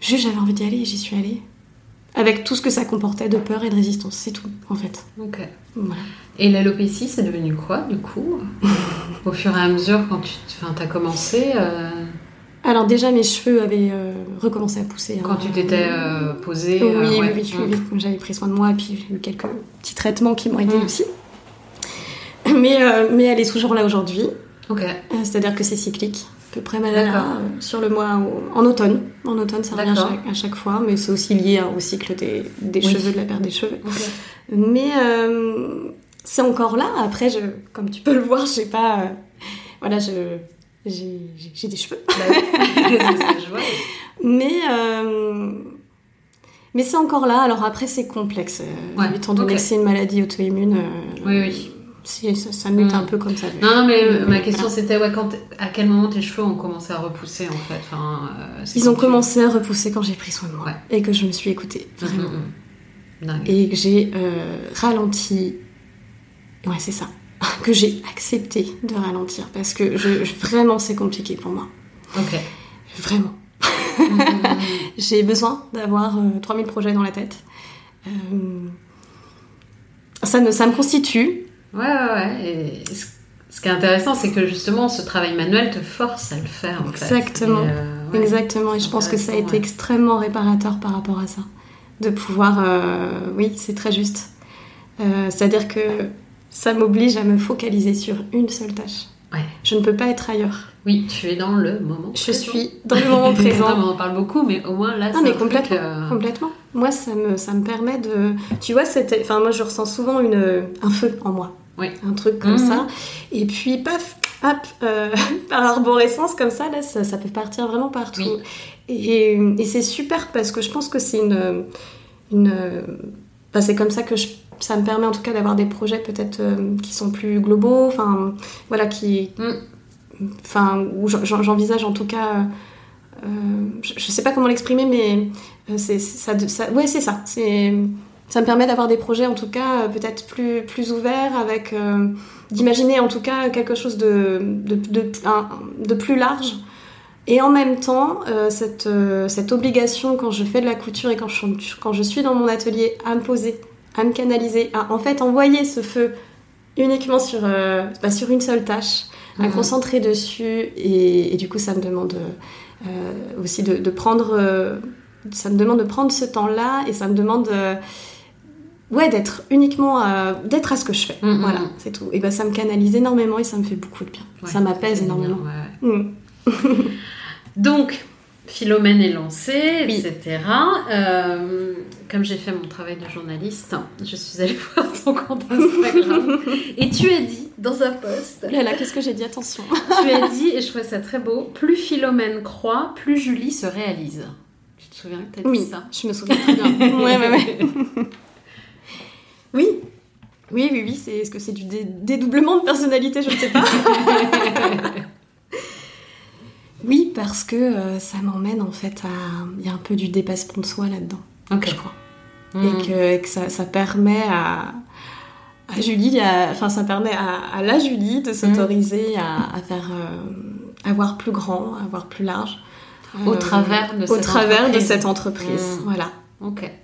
Juste, j'avais envie d'y aller et j'y suis allée. Avec tout ce que ça comportait de peur et de résistance, c'est tout, en fait. Ok. Voilà. Et l'alopécie, c'est devenu quoi du coup? (laughs) Au fur et à mesure, quand tu enfin, as commencé, euh, Alors, déjà, mes cheveux avaient euh, recommencé à pousser. quand hein. tu t'étais euh, posée. Oui, euh, oui, ouais. oui. J'avais pris soin de moi et puis j'ai eu quelques petits traitements qui m'ont aidé Mm. aussi. Mais, mais elle est toujours là aujourd'hui. Ok. C'est-à-dire que c'est cyclique. À peu près malade D'accord. euh, sur le mois au- en automne. En automne, ça revient à chaque, à chaque fois, mais c'est aussi lié hein, au cycle des, des Oui. cheveux, de la perte des cheveux. Mais c'est encore là. Après, je, comme tu peux le voir, j'ai pas. voilà, je, j'ai, des cheveux. Bah. (laughs) Mais, euh, mais c'est encore là. Alors après, c'est complexe. euh, Ouais, Étant donné que c'est une maladie auto-immune, euh, Oui, oui. ça, ça mute Mm. un peu comme ça. Non, non, mais euh, ma Voilà. question c'était ouais, quand, à quel moment tes cheveux ont commencé à repousser en fait? Enfin, euh, Ils ont tu- commencé à repousser quand j'ai pris soin de moi Ouais. et que je me suis écoutée, Mm, vraiment. mm, mm. Dingue. Et que j'ai ralenti. Ouais, c'est ça. (laughs) Que j'ai accepté de ralentir parce que je, je- vraiment c'est compliqué pour moi. Ok. Vraiment. (laughs) j'ai besoin d'avoir 3000 projets dans la tête. ça, me, ça me constitue. Ouais, ouais, ouais. Et ce qui est intéressant, c'est que justement, ce travail manuel te force à le faire. Exactement. Et Exactement. Et je pense que ça a été extrêmement réparateur par rapport à ça. De pouvoir. oui, c'est très juste. C'est-à-dire que ça m'oblige à me focaliser sur une seule tâche. Je ne peux pas être ailleurs. Oui, tu es dans le moment. Je suis dans le moment (laughs) présent. on en parle beaucoup, mais au moins là, c'est mais complètement, euh, complètement. Moi, ça me, ça me permet de. Tu vois, enfin, moi, je ressens souvent une, un feu en moi. Oui. Un truc comme mhm. ça. Et puis, paf, hop, euh, (laughs) par arborescence comme ça, là, ça, peut partir vraiment partout. Et, et c'est super parce que je pense que c'est une, une. c'est comme ça que je ça me permet en tout cas d'avoir des projets peut-être euh, qui sont plus globaux, enfin voilà, qui, mm. enfin où j'envisage en tout cas, euh, je, ne sais pas comment l'exprimer, mais euh, c'est ça, ça, ouais c'est ça, c'est ça me permet d'avoir des projets en tout cas peut-être plus plus ouverts avec d'imaginer en tout cas quelque chose de de, de, de plus large. Et en même temps, cette, cette obligation quand je fais de la couture et quand je, quand je suis dans mon atelier à me poser à me canaliser, à en fait envoyer ce feu uniquement sur, euh, bah, sur une seule tâche, à me mhm. concentrer dessus. Et, du coup, ça me demande euh, aussi de, prendre. Euh, ça me demande de prendre ce temps-là et ça me demande. ouais, d'être uniquement d'être à ce que je fais. Mhm. Voilà, c'est tout. Et ben ça me canalise énormément et ça me fait beaucoup de bien. ça m'apaise énormément. Mm. (laughs) Donc, Philomène est lancée, etc. Euh, comme j'ai fait mon travail de journaliste, je suis allée (laughs) voir ton compte Instagram (laughs) et tu as dit dans un post. Là, là, qu'est-ce que j'ai dit? Attention. (laughs) tu as dit, et je trouvais ça très beau, plus Philomène croit, plus Julie se réalise. Tu te souviens que tu as oui, dit ça? Je me souviens très bien. ouais, ouais, ouais. oui. Oui, oui, oui, c'est, est-ce que c'est du dédoublement de personnalité? Je ne sais pas. Oui, parce que euh, ça m'emmène en fait à. Il y a un peu du dépassement de soi là-dedans, je crois. Hmm. Et que, ça, permet à, à Julie, enfin, ça permet à, la Julie de s'autoriser à, faire. Euh, à voir plus grand, à voir plus large. au travers de au cette travers entreprise. de cette entreprise. Hmm. Voilà.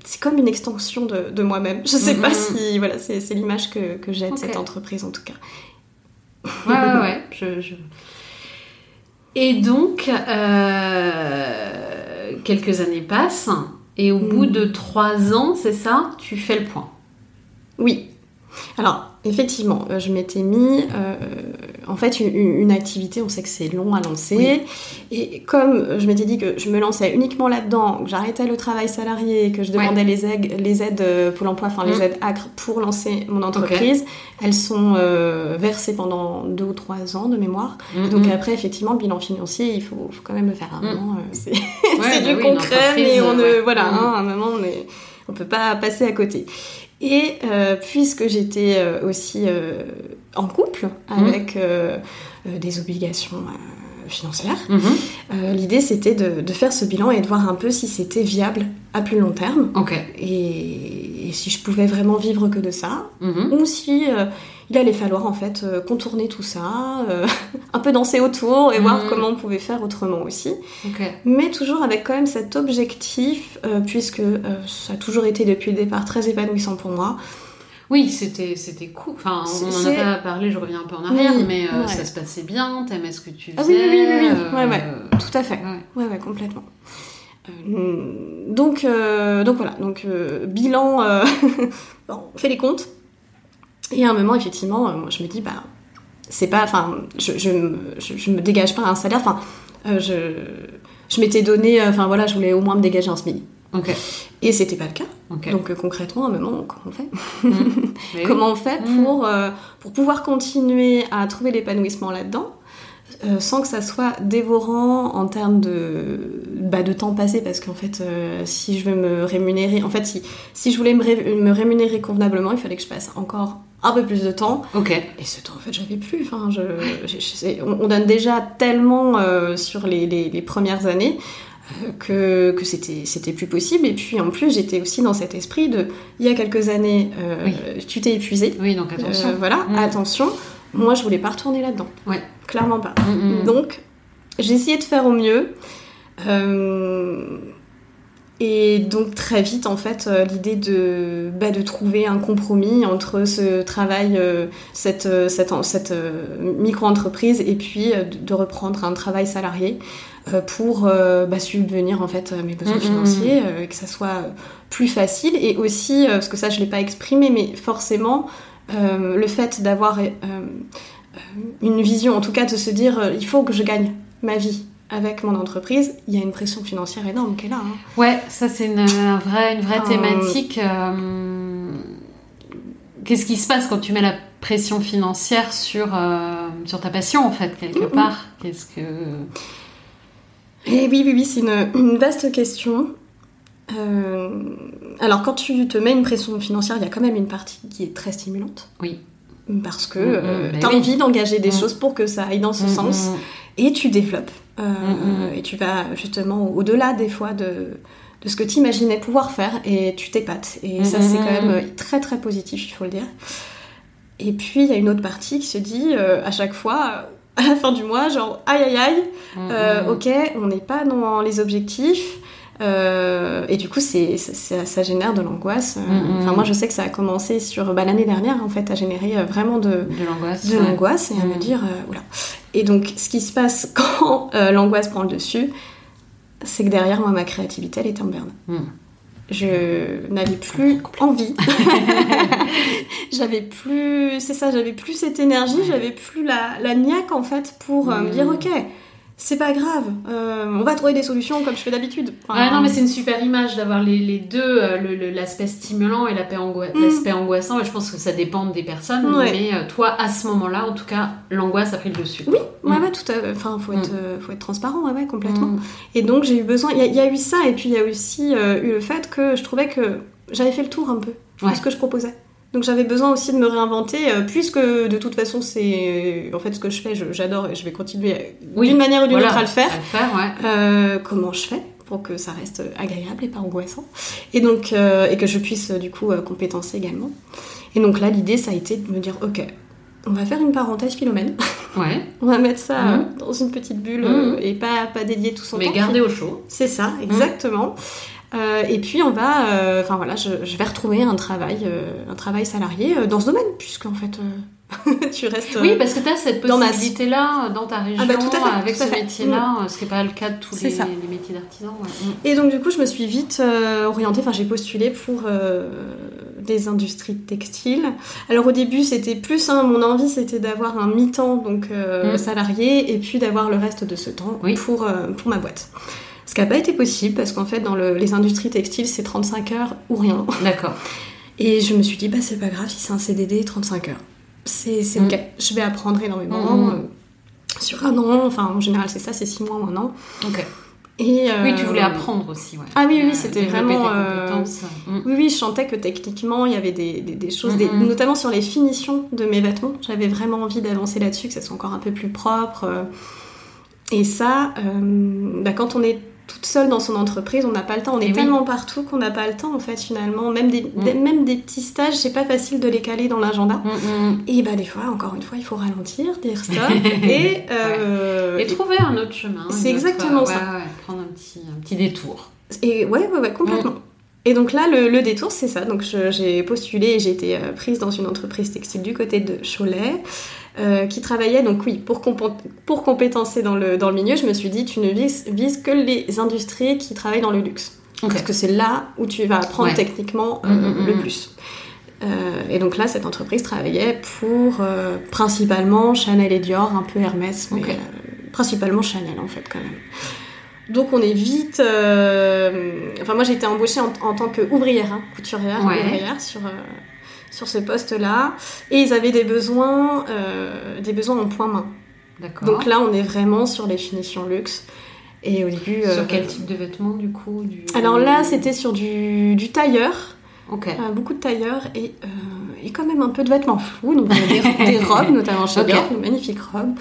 C'est comme une extension de, moi-même. Je sais pas hmm. si. Voilà, c'est l'image que, que j'ai de cette entreprise en tout cas. Ouais, ouais, ouais. (laughs) je... Et donc, euh, quelques années passent, et au bout mm. de trois ans, c'est ça, tu fais le point. Oui. Alors, effectivement, euh, je m'étais mis, euh, en fait, une, activité, on sait que c'est long à lancer. Et comme je m'étais dit que je me lançais uniquement là-dedans, que j'arrêtais le travail salarié, que je demandais les, aides, les aides pour l'emploi, enfin les mm. aides ACRE pour lancer mon entreprise, elles sont euh, versées pendant deux ou trois ans de mémoire. Mm, Donc après, effectivement, le bilan financier, il faut, faut quand même le faire à un moment. c'est bah du concret, mais on ne, voilà, hein, à un moment, on ne peut pas passer à côté. Et euh, puisque j'étais euh, aussi euh, en couple avec des obligations financières, mhm. l'idée c'était de, faire ce bilan et de voir un peu si c'était viable à plus long terme. Et, si je pouvais vraiment vivre que de ça, mhm. ou si il allait falloir en fait euh, contourner tout ça, euh, (laughs) un peu danser autour et voir mhm. comment on pouvait faire autrement aussi. Mais toujours avec quand même cet objectif, euh, puisque ça a toujours été depuis le départ très épanouissant pour moi. Oui, c'était c'était cool. Enfin, on en a pas parlé, je reviens un peu en arrière, mais ça se passait bien, t'aimais ce que tu faisais. Ah oui, oui, oui, oui. Ouais, ouais, tout à fait. Ouais, ouais, complètement. donc, donc voilà, donc bilan, (laughs) on fait les comptes. Et à un moment, effectivement, euh, moi, je me dis, bah, c'est pas, enfin, je, je, je, me dégage pas un salaire, enfin, euh, je, je m'étais donné, euh, enfin voilà, je voulais au moins me dégager un SMIC. Okay. Et c'était pas le cas. Donc concrètement, à un moment, comment on fait mmh. (laughs) Comment on fait mmh. pour, pour pouvoir continuer à trouver l'épanouissement là-dedans sans que ça soit dévorant en termes de, bah, de temps passé? Parce qu'en fait si je veux me rémunérer en fait si, si je voulais me, me, rémunérer convenablement il fallait que je passe encore un peu plus de temps. Ok. Et ce temps, en fait, j'avais plus. Enfin, je, on, donne déjà tellement euh, sur les, les, premières années euh, que, que c'était, c'était plus possible. Et puis, en plus, j'étais aussi dans cet esprit de, il y a quelques années, euh, tu t'es épuisé. Oui, donc attention. voilà, mm. attention. Moi, je voulais pas retourner là-dedans. Ouais. Clairement pas. Mm, mm, donc, j'ai essayé de faire au mieux. Et donc très vite, en fait, l'idée de, bah, de trouver un compromis entre ce travail, cette, cette, cette micro-entreprise, et puis de reprendre un travail salarié pour bah, subvenir en fait mes besoins financiers, et que ça soit plus facile. Et aussi, parce que ça je l'ai pas exprimé, mais forcément, le fait d'avoir une vision, en tout cas de se dire il faut que je gagne ma vie avec mon entreprise, il y a une pression financière énorme qui est là. Hein. Ouais, ça c'est une, vraie, une vraie thématique. Euh, qu'est-ce qui se passe quand tu mets la pression financière sur, euh, sur ta passion en fait, quelque part? Qu'est-ce que... Eh oui, oui, oui, c'est une, vaste question. Euh, alors quand tu te mets une pression financière, il y a quand même une partie qui est très stimulante. Oui parce que mm, mm, tu as envie d'engager des choses pour que ça aille dans ce sens et tu développes. Euh, et tu vas justement au-delà des fois de, de ce que tu imaginais pouvoir faire et tu t'épates. Et ça, c'est quand même très très positif, il faut le dire. Et puis, il y a une autre partie qui se dit euh, à chaque fois, à la fin du mois, genre aïe aïe aïe, euh, ok, on n'est pas dans les objectifs. Euh, et du coup, c'est, ça, génère de l'angoisse. Enfin, moi, je sais que ça a commencé sur bah, l'année dernière, en fait, à générer vraiment de, de l'angoisse, de l'angoisse et à me mm. dire, oula. Et donc, ce qui se passe (laughs) quand l'angoisse prend le dessus, c'est que derrière moi, ma créativité, elle est en berne. Je n'avais plus envie. (laughs) j'avais plus, c'est ça, j'avais plus cette énergie, j'avais plus la, la niaque en fait pour me dire ok, c'est pas grave, euh, on va trouver des solutions comme je fais d'habitude. ouais, non, mais c'est une super image d'avoir les, les, deux, euh, l'aspect stimulant et mm. l'aspect angoissant. Et je pense que ça dépend des personnes. Mais euh, toi, à ce moment-là, en tout cas, l'angoisse a pris le dessus. Oui, ouais, mm. tout à Enfin, faut être, mm. faut être transparent, ouais, complètement. Et donc, j'ai eu besoin. Il y, a eu ça, et puis il y a aussi eu le fait que je trouvais que j'avais fait le tour un peu de ce que je proposais. Donc j'avais besoin aussi de me réinventer, euh, puisque de toute façon c'est en fait ce que je fais, j'adore et je vais continuer d'une manière ou d'une autre à le faire. euh, comment je fais pour que ça reste agréable et pas angoissant, et donc euh, et que je puisse du coup compétencer également. Et donc là l'idée ça a été de me dire ok, on va faire une parenthèse philomène. Ouais. (laughs) on va mettre ça mmh. dans une petite bulle mmh. et pas pas dédier tout son temps. Mais garder au chaud. C'est ça, exactement. Euh, et puis on va, euh, enfin voilà, je, vais retrouver un travail, euh, un travail salarié dans ce domaine, puisque en fait (laughs) tu restes. oui, parce que tu as cette possibilité-là dans, ta région, ah bah, tout à fait, avec ce métier-là, mm. ce qui n'est pas le cas de tous les, les, métiers d'artisan. Mm. Et donc du coup, je me suis vite orientée, enfin j'ai postulé pour des industries textiles. Alors au début, c'était plus, hein, mon envie c'était d'avoir un mi-temps donc mm. salarié, et puis d'avoir le reste de ce temps pour, pour ma boîte. Ce qui n'a pas été possible parce qu'en fait, dans les industries textiles, c'est 35 heures ou rien. D'accord. Et je me suis dit, bah, c'est pas grave si c'est un CDD 35 heures. C'est mm. ok. Je vais apprendre énormément mm, mm. Euh, sur un an. Enfin, en général, c'est ça, c'est 6 mois ou un an. Ok. Et Oui, tu voulais euh, apprendre aussi. Ouais. Ah oui, oui, c'était vraiment. Euh, oui, oui, je sentais que techniquement, il y avait des, des, choses, notamment sur les finitions de mes vêtements. J'avais vraiment envie d'avancer là-dessus, que ça soit encore un peu plus propre. Et ça, bah, quand on est toute seule dans son entreprise, on n'a pas le temps. On est tellement partout qu'on n'a pas le temps, en fait, finalement. Même des, mm. même des petits stages, c'est pas facile de les caler dans l'agenda. Mm, mm. Et bah, des fois, encore une fois, il faut ralentir, dire stop (laughs) et, euh, et, trouver un autre chemin. C'est exactement ça. prendre un petit, un petit détour. Et ouais, ouais, ouais complètement. Et donc là, le, détour, c'est ça. Donc j'ai postulé et j'ai été euh, prise dans une entreprise textile du côté de Cholet. Euh, qui travaillait, donc oui, pour, pour compétencer dans le, dans le milieu, je me suis dit, tu ne vises, que les industries qui travaillent dans le luxe. Parce que c'est là où tu vas apprendre techniquement euh, mm, mm, le mm. plus. Euh, et donc là, cette entreprise travaillait pour principalement Chanel et Dior, un peu Hermès, mais principalement Chanel en fait quand même. Donc on est vite. Enfin moi j'ai été embauchée en, tant qu'ouvrière, hein, couturière, ouvrière sur sur ce poste-là. Et ils avaient des besoins, euh, des besoins en point main. Donc là, on est vraiment sur les finitions luxe. Et au début. Sur euh, quel type de vêtements du coup Alors là, c'était sur du, du tailleur. Ok. Euh, beaucoup de tailleurs et, et quand même un peu de vêtements flous, donc des, (laughs) des robes, notamment chez okay. une magnifique robe,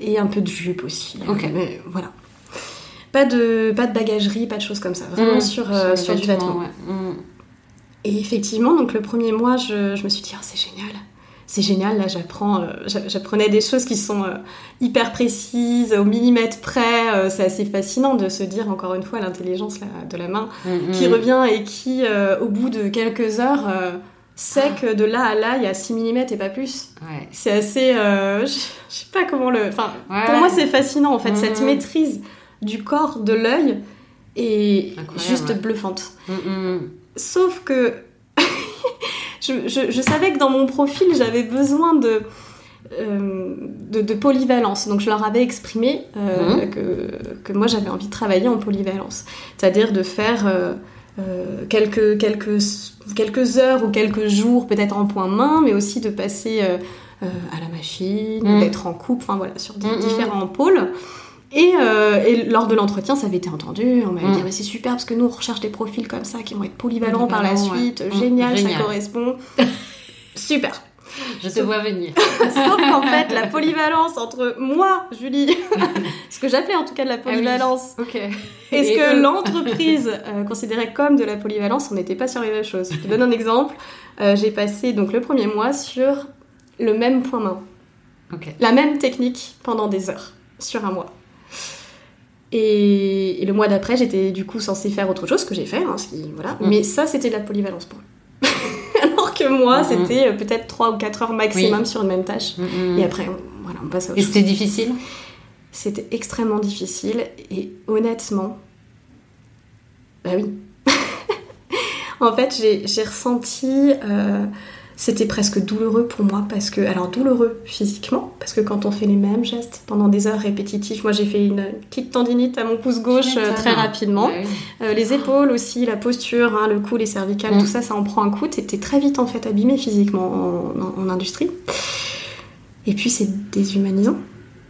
et un peu de jupe aussi. Ok. Mais voilà. Pas de, pas de bagagerie, pas de choses comme ça. Vraiment mmh. sur, sur, du vêtement. Ouais. Mmh. Et effectivement, donc le premier mois, je, me suis dit, oh, c'est génial. c'est génial, là j'apprends, euh, j'apprenais des choses qui sont euh, hyper précises, au millimètre près, euh, c'est assez fascinant de se dire encore une fois l'intelligence de la main Mm, qui mm. revient et qui au bout de quelques heures sait que de là à là il y a 6 mm et pas plus. Ouais. C'est assez, je sais pas comment le, enfin Ouais. pour moi c'est fascinant en fait, cette maîtrise du corps, de l'œil est Incroyable, juste bluffante. Mm, mm. Sauf que (laughs) je, je- je savais que dans mon profil, j'avais besoin de, euh, de, de polyvalence. Donc je leur avais exprimé euh, Mhm. que, que moi j'avais envie de travailler en polyvalence. C'est-à-dire de faire euh, quelques, quelques, quelques heures ou quelques jours peut-être en point main, mais aussi de passer à la machine, Mhm. d'être en coupe, enfin voilà, sur Mhm. différents pôles. Et, euh, et lors de l'entretien, ça avait été entendu. On m'avait Mm. dit, mais c'est super parce que nous, on recherche des profils comme ça qui vont être polyvalents par la ouais. suite. Mm, Génial, génial. ça correspond. (laughs) super. Je te vois venir. (laughs) Sauf qu'en fait, la (laughs) polyvalence entre moi, Julie, ce que j'appelais en tout cas de la polyvalence, Ok. et ce Et que l'entreprise euh, considérait comme de la polyvalence, on n'était pas sur les mêmes choses. Je te donne un exemple. Euh, J'ai passé donc le premier mois sur le même point main, la même technique pendant des heures, sur un mois. Et, et le mois d'après, j'étais du coup censée faire autre chose que j'ai fait, hein, ce qui, voilà. Mm. Mais ça, c'était de la polyvalence pour eux. (laughs) Alors que moi, c'était euh, peut-être 3 ou 4 heures maximum Oui. sur une même tâche. Et après, on, voilà, on passe à autre Et c'était difficile? C'était extrêmement difficile et honnêtement, bah oui. (laughs) en fait, j'ai j'ai ressenti, euh, c'était presque douloureux pour moi parce que, alors douloureux physiquement, parce que quand on fait les mêmes gestes pendant des heures répétitives, moi j'ai fait une petite tendinite à mon pouce gauche euh, très rapidement. Ouais, oui. Euh, les épaules aussi, la posture, hein, le cou, les cervicales, Mm. tout ça, ça en prend un coup. T'es très vite en fait abîmé physiquement en, en- en industrie. Et puis c'est déshumanisant.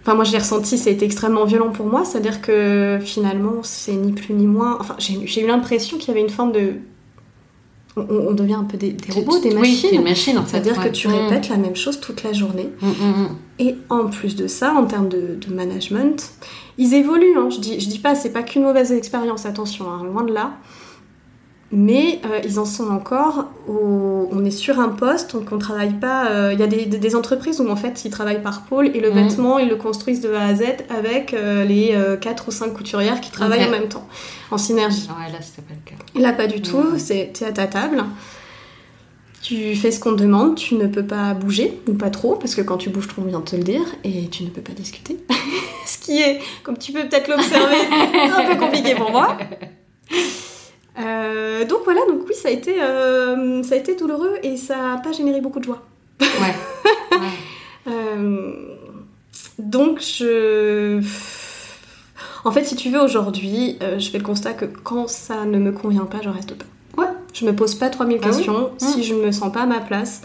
Enfin, moi je l'ai ressenti, été extrêmement violent pour moi. C'est-à-dire que finalement, c'est ni plus ni moins. Enfin, j'ai j'ai eu l'impression qu'il y avait une forme de. On, on devient un peu des, des robots, des Oui, machines. c'est une machine en fait. C'est-à-dire ouais. que tu Mm. répètes la même chose toute la journée. Mm, mm. Et en plus de ça, en termes de, de management, ils évoluent. Hein. Je dis, je dis pas, c'est pas qu'une mauvaise expérience, attention, hein, loin de là. Mais euh, ils en sont encore. Au... On est sur un poste, donc on travaille pas. euh, Il y a des, entreprises où en fait ils travaillent par pôle et le Mhm. vêtement ils le construisent de A à Z avec euh, les 4 ou 5 couturières qui travaillent en même temps, en synergie. Ouais, là, c'était pas le cas. Et là, pas du tout. Mhm. C'est t'es à ta table. Tu fais ce qu'on te demande, tu ne peux pas bouger, ou pas trop, parce que quand tu bouges trop, on vient de te le dire, et tu ne peux pas discuter. (laughs) ce qui est, comme tu peux peut-être l'observer, (laughs) un peu compliqué pour moi. Euh, donc voilà, donc oui, ça a été, euh, ça a été douloureux et ça n'a pas généré beaucoup de joie. Ouais. ouais. (laughs) Euh, donc je... En fait, si tu veux, aujourd'hui, je fais le constat que quand ça ne me convient pas, je reste pas. Ouais. Je me pose pas 3000 Ah oui. questions si Mm. je ne me sens pas à ma place.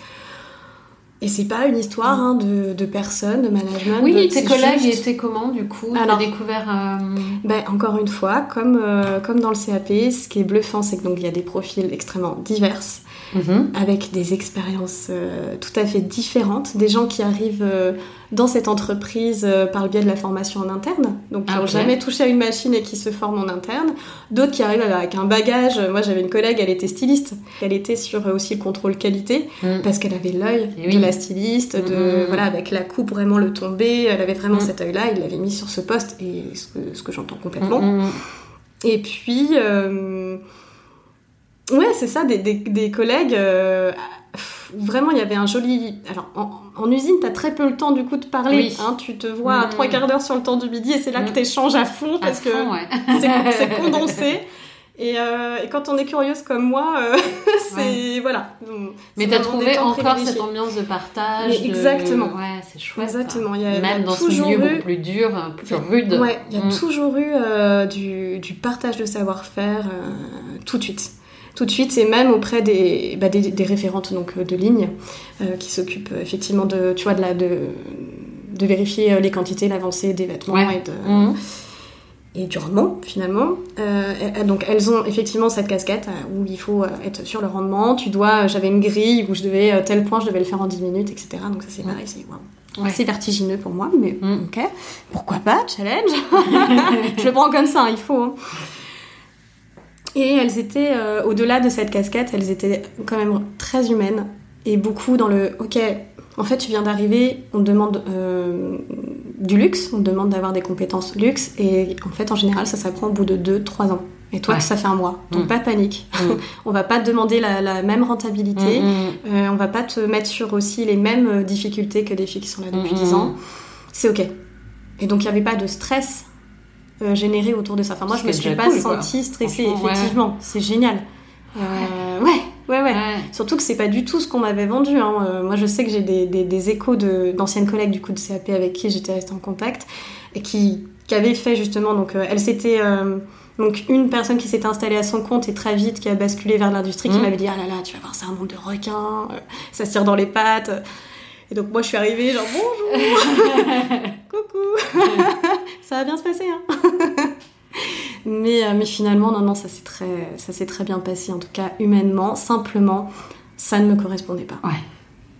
Et c'est pas une histoire hein, de, de personnes, de management. Oui, tes collègues juste- étaient comment du coup Alors- découvert. euh, Ben, encore une fois, comme, euh, comme dans le CAP, ce qui est bluffant, c'est que donc il y a des profils extrêmement divers, mhm. avec des expériences euh, tout à fait différentes, des gens qui arrivent euh, dans cette entreprise euh, par le biais de la formation en interne, donc qui Ah, n'ont jamais touché à une machine et qui se forment en interne, d'autres qui arrivent avec un bagage. Moi, j'avais une collègue, elle était styliste, elle était sur aussi le contrôle qualité Mm. parce qu'elle avait l'œil de oui. la styliste, de Mhm. voilà avec la coupe vraiment le tombé, elle avait vraiment cet œil-là, il l'avait mis sur ce poste et ce que, ce que j'entends complètement. Et puis, euh, ouais, c'est ça, des, des- des collègues. euh, vraiment, il y avait un joli. Alors, en, en usine, t'as très peu le temps du coup de parler. Oui. hein, tu te vois à Mhm. trois quarts d'heure sur le temps du midi et c'est là que Mhm. t'échanges à fond À parce que ouais. (laughs) c'est (laughs) condensé. Et, euh, et quand on est curieuse comme moi, euh, (laughs) c'est. Voilà. Donc, Mais t'as trouvé encore cette ambiance de partage. Mais de- exactement. Ouais, c'est chouette. ça. Exactement. Il y a, il y a Même dans ce milieu eu- beaucoup plus dur, plus rude. Ouais, il y a Mm. toujours eu euh, du, du partage de savoir-faire tout de suite. Tout de suite, et même auprès des, bah, des, des référentes donc, euh, de ligne euh, qui s'occupent euh, effectivement de, tu vois, de, la, de, de vérifier les quantités, l'avancée des vêtements Ouais. et, de, Mhm. et du rendement finalement. Euh, donc elles ont effectivement cette casquette où il faut être sur le rendement. Tu dois, j'avais une grille où je devais, tel point, je devais le faire en 10 minutes, etc. Donc ça c'est pareil, c'est. Ouais. Vertigineux pour moi, mais Mm. ok. Pourquoi pas, challenge (laughs) Je le prends comme ça, hein, il faut. Et elles étaient, euh, au-delà de cette casquette, elles étaient quand même très humaines et beaucoup dans le ok, En fait, tu viens d'arriver, on te demande euh, du luxe, on te demande d'avoir des compétences luxe, et en fait, en général, ça s'apprend au bout de 2-3 ans. Et toi, Ouais. ça fait un mois. Donc, Mm. pas de panique. Mm. (laughs) on va pas te demander la, la même rentabilité. Mm. Euh, on va pas te mettre sur aussi les mêmes difficultés que des filles qui sont là depuis Mm, 10 mm, ans. C'est ok. Et donc, il n'y avait pas de stress euh, généré autour de ça. Enfin, moi, je me suis pas cool, sentie stressée, ouais. effectivement. C'est génial. Euh, ouais, ouais, ouais. Surtout que c'est pas du tout ce qu'on m'avait vendu. hein. Euh, moi, je sais que j'ai des, des- des échos de- d'anciennes collègues du coup de CAP avec qui j'étais restée en contact et qui, qui avaient fait justement. Donc, euh, elle s'était donc une personne qui s'était installée à son compte et très vite qui a basculé vers l'industrie, qui Mhm. m'avait dit ah là là, tu vas voir, c'est un monde de requins, ça se tire dans les pattes. Et donc moi, je suis arrivée genre bonjour, (laughs) coucou, ça va bien se passer. Hein (laughs) mais, euh, mais finalement, non, non, ça s'est très, ça s'est très bien passé, en tout cas humainement, simplement, ça ne me correspondait pas.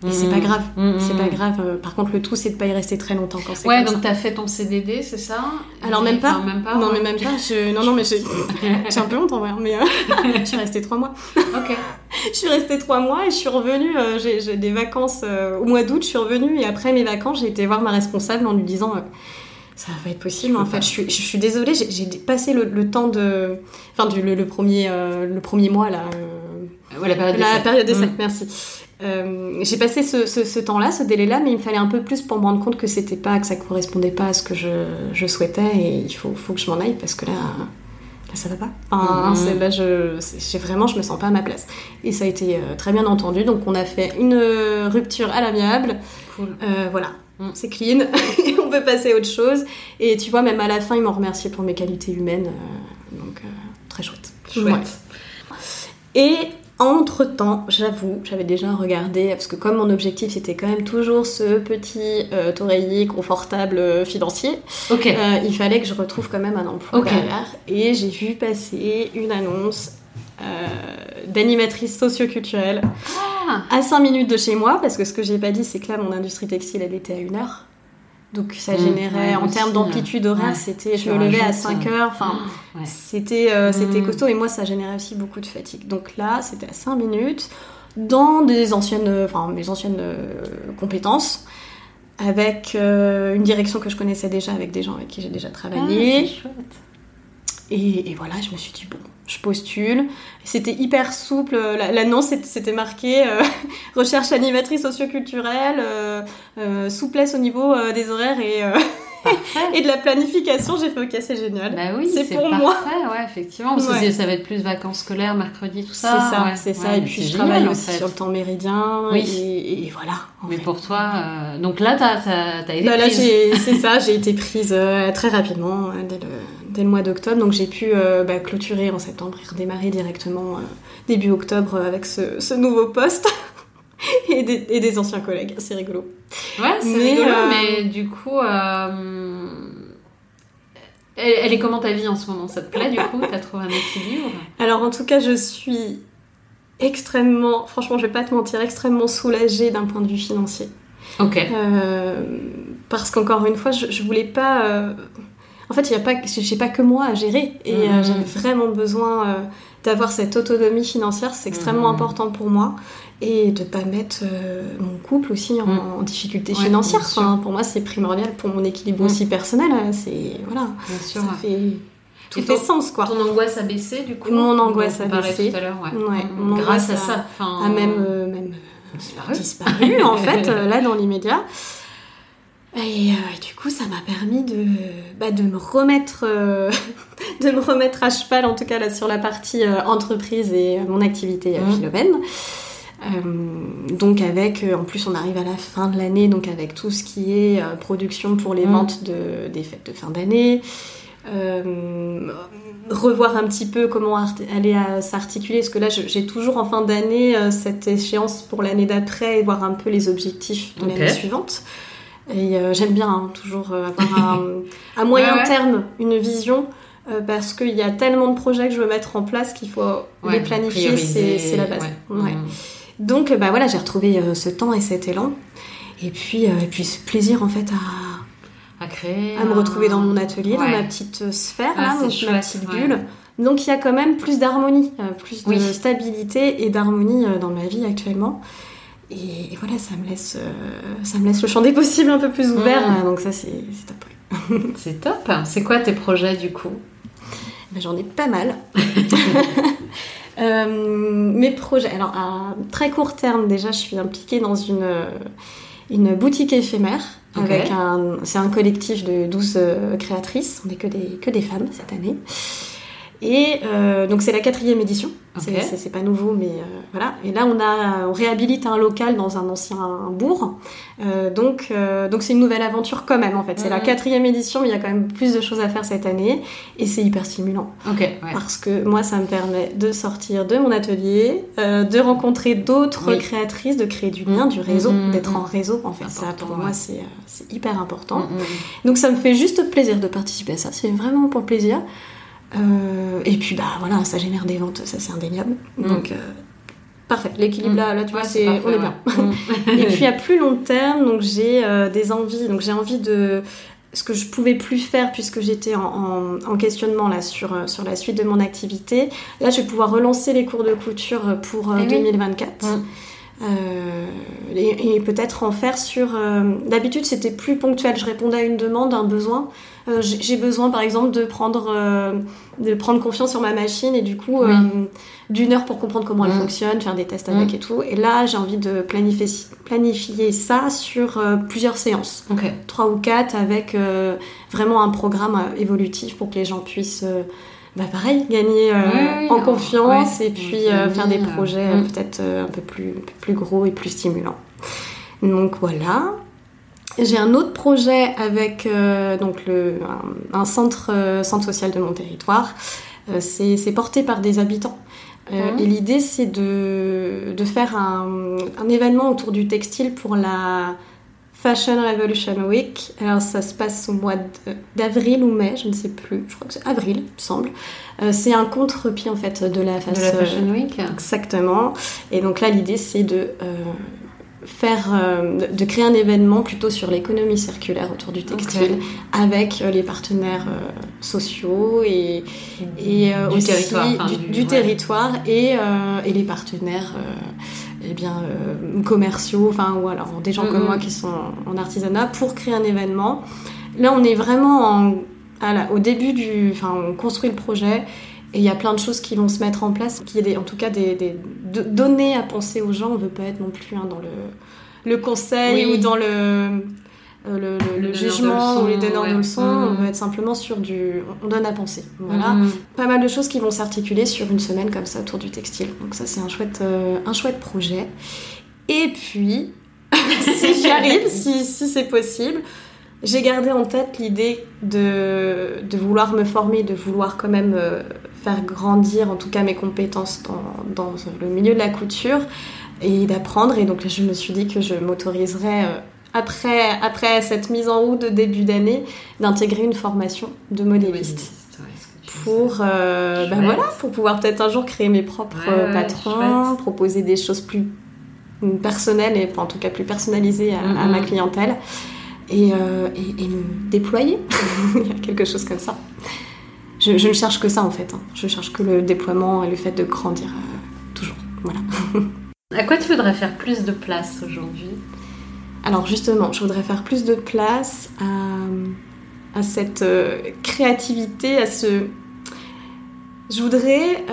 Et c'est pas grave, c'est pas grave. Euh, Par contre, le tout, c'est de pas y rester très longtemps quand c'est Ouais, comme donc t'as fait ton CDD, c'est ça Alors, même pas. Enfin, même pas ça. Non, ouais. mais même pas. Je... Non, non, mais j'ai (laughs) j'ai un peu honte en vrai, mais euh, (laughs) je suis restée trois mois. Ok. (laughs) Je suis restée trois mois et je suis revenue. euh, j'ai des vacances euh, au mois d'août. Je suis revenue et après mes vacances, j'ai été voir ma responsable en lui disant. ça va pas être possible Je en fait. Je suis, je suis désolée, j'ai passé le, le temps de, enfin du le, le premier euh, le premier mois là, euh, Ouais, la période la d'essai. période d'essai. Mm. Merci. Euh, j'ai passé ce, ce, ce temps-là, ce délai-là, mais il me fallait un peu plus pour me rendre compte que c'était pas, que ça correspondait pas à ce que je, je souhaitais et il faut, faut que je m'en aille parce que là, là ça va pas. Enfin, Mhm. là, je, j'ai vraiment, je me sens pas à ma place. Et ça a été euh, très bien entendu. Donc, on a fait une euh, rupture à l'amiable. Cool. Euh, voilà. Mm. C'est clean, et (laughs) on peut passer à autre chose. Et tu vois, même à la fin, ils m'ont remercié pour mes qualités humaines. donc, très chouette. Chouette. Ouais. Et entre-temps, j'avoue, j'avais déjà regardé, parce que comme mon objectif c'était quand même toujours ce petit euh, oreiller confortable euh, financier, euh, il fallait que je retrouve quand même un emploi derrière. Et j'ai vu passer une annonce euh, d'animatrice socioculturelle Ah. à 5 minutes de chez moi, parce que ce que j'ai pas dit, c'est que là, mon industrie textile, elle était à une heure. Donc ça Mm, générait, ouais, en termes d'amplitude horaire, ouais. c'était, je me levais à rajoutes, 5 euh, heures, enfin, Ouais. c'était euh, c'était Mm. costaud et moi ça générait aussi beaucoup de fatigue. Donc là, c'était à 5 minutes dans des anciennes enfin mes anciennes euh, compétences avec euh, une direction que je connaissais déjà avec des gens avec qui j'ai déjà Ah, travaillé c'est chouette. Et, et voilà, je me suis dit bon, je postule. C'était hyper souple. La- L'annonce c'était- marqué euh, (laughs) recherche animatrice socioculturelle, euh, euh, souplesse au niveau euh, des horaires et, (laughs) et de la planification. J'ai fait ok, c'est génial. Bah oui, C'est pour parfait, moi. ouais, effectivement. Parce Ouais. que ça va être plus vacances scolaires, mercredi, tout C'est ça. ça, ouais. c'est ça. Et puis je génial, travaille en aussi fait. sur le temps méridien. Oui. Et, et voilà. Mais fait. pour toi, donc là, t'as as, été Bah là, prise. j'ai- c'est ça, j'ai été prise très rapidement dès, le, dès le mois d'octobre. Donc j'ai pu euh, bah, clôturer en septembre et redémarrer directement euh, début octobre euh, avec ce, ce nouveau poste (laughs) et, des, et des anciens collègues. C'est rigolo. Ouais, c'est Mais, rigolo, mais du coup, elle, elle est comment ta vie en ce moment? Ça te plaît du coup? T'as trouvé un équilibre? Alors en tout cas, je suis extrêmement, franchement, je vais pas te mentir, extrêmement soulagée d'un point de vue financier. Ok. Euh, parce qu'encore une fois, je, je voulais pas. euh, En fait, il y a pas, j'ai pas que moi à gérer et euh, Mhm. j'avais vraiment besoin euh, d'avoir cette autonomie financière. C'est extrêmement Mhm. important pour moi et de pas mettre euh, mon couple aussi en, Mhm. en difficulté Ouais, financière. Enfin, pour moi, c'est primordial pour mon équilibre Mhm. aussi personnel. C'est voilà, Bien sûr. ça ouais. fait tout fait sens quoi. Ton angoisse a baissé du coup? Mon angoisse a baissé. tout à l'heure, ouais. Grâce à a- ça. Enfin, a même euh, même disparu. disparu en fait (laughs) euh, là dans l'immédiat et, euh, et du coup ça m'a permis de, bah, de me remettre euh, (laughs) de me remettre à cheval en tout cas là sur la partie euh, entreprise et mon activité Mhm. Philomène donc avec en plus on arrive à la fin de l'année donc avec tout ce qui est production pour les Mhm. ventes de, des fêtes de fin d'année euh, revoir un petit peu comment aller à s'articuler parce que là j'ai toujours en fin d'année euh, cette échéance pour l'année d'après et voir un peu les objectifs de l'année suivante et euh, j'aime bien hein, toujours euh, avoir un- (laughs) à moyen Ouais, ouais. terme une vision euh, parce qu'il y a tellement de projets que je veux mettre en place qu'il faut les planifier c'est la base. Mm. donc bah voilà j'ai retrouvé ce temps et cet élan et puis, et puis ce plaisir en fait à, À créer. à me retrouver dans mon atelier, dans ma petite sphère, Ah, là, donc chouette, ma petite bulle. Donc il y a quand même plus d'harmonie, plus de stabilité et d'harmonie dans ma vie actuellement. Et, voilà, ça me, laisse, ça me laisse le champ des possibles un peu plus ouvert. Donc ça, c'est top. (laughs) c'est top. C'est quoi tes projets du coup? Ben, J'en ai pas mal. (laughs) mes projets. Alors, à très court terme, déjà, je suis impliquée dans une, une boutique éphémère. Avec un, c'est un collectif de 12 créatrices. On n'est que des, que des femmes cette année. Et euh, donc c'est la quatrième édition. C'est pas nouveau, mais euh, voilà. Et là on a, on réhabilite un local dans un ancien bourg. Euh, donc donc c'est une nouvelle aventure quand même en fait. C'est la mhm. quatrième édition, mais il y a quand même plus de choses à faire cette année et c'est hyper stimulant. Parce que moi ça me permet de sortir de mon atelier, de rencontrer d'autres créatrices, de créer du lien, du réseau, mhm, d'être mhm. en réseau en fait. Ça pour moi c'est hyper important. Donc ça me fait juste plaisir de participer à ça. C'est vraiment pour plaisir. Euh, et puis, bah voilà, ça génère des ventes, ça c'est indéniable. Mm. Donc, euh, parfait. L'équilibre là, là, tu vois, c'est, on est bien. Mm. (laughs) et puis, à plus long terme, donc j'ai euh, des envies. Donc, j'ai envie de. Ce que je pouvais plus faire puisque j'étais en, en, questionnement là sur, sur la suite de mon activité. Là, je vais pouvoir relancer les cours de couture pour 2024. Eh et, et peut-être en faire sur. D'habitude, c'était plus ponctuel. Je répondais à une demande, un besoin. Euh, j'ai besoin par exemple de prendre, euh, de prendre confiance sur ma machine et du coup euh, d'une heure pour comprendre comment elle mm. fonctionne, faire des tests avec mm. et tout. Et là j'ai envie de planifier, planifier ça sur plusieurs séances, trois ou quatre avec vraiment un programme évolutif pour que les gens puissent bah pareil, gagner en confiance et puis faire des projets mm. peut-être un peu plus, plus gros et plus stimulants. Donc voilà. J'ai un autre projet avec euh, donc le, un, centre, euh, centre social de mon territoire. Euh, c'est porté par des habitants. Mmh. Et l'idée, c'est de, de, faire un, un, événement autour du textile pour la Fashion Revolution Week. Alors, ça se passe au mois d'avril ou mai, je ne sais plus. Je crois que c'est avril, il me semble. c'est un contre-pied, en fait, de la, de la Fashion Week. Exactement. Et donc là, l'idée, c'est de faire, euh, de créer un événement plutôt sur l'économie circulaire autour du textile avec euh, les partenaires euh, sociaux et, et du aussi territoire, du, territoire et, et, les partenaires eh bien, commerciaux, enfin, ou alors des gens comme moi qui sont en artisanat pour créer un événement. Là, on est vraiment en, au début du. Enfin, on construit le projet et il y a plein de choses qui vont se mettre en place, qui est en tout cas des, des données à penser aux gens. On ne veut pas être non plus hein, dans le, le conseil ou dans le, euh, le, le, jugement ou les donneurs de leçons. On veut être simplement sur du. On donne à penser. Voilà. Mm. Pas mal de choses qui vont s'articuler sur une semaine comme ça autour du textile. Donc, ça, c'est un, chouette, euh, un chouette projet. Et puis, (laughs) si j'y arrive, si, si c'est possible, j'ai gardé en tête l'idée de, de, vouloir me former, de vouloir quand même euh, faire grandir en tout cas mes compétences dans, dans, le milieu de la couture et d'apprendre. Et donc là, je me suis dit que je m'autoriserais, euh, après, après cette mise en route de début d'année, d'intégrer une formation de modéliste. Pour, euh, ben voilà, pour pouvoir peut-être un jour créer mes propres patrons, proposer des choses plus personnelles et en tout cas plus personnalisées à, à ma clientèle. Euh, et, et, me déployer. Il y a quelque chose comme ça. Je, ne cherche que ça en fait. Hein. Je cherche que le déploiement et le fait de grandir euh, toujours. Voilà. (laughs) à quoi tu voudrais faire plus de place aujourd'hui? Alors justement, je voudrais faire plus de place à, à cette euh, créativité, à ce... Je voudrais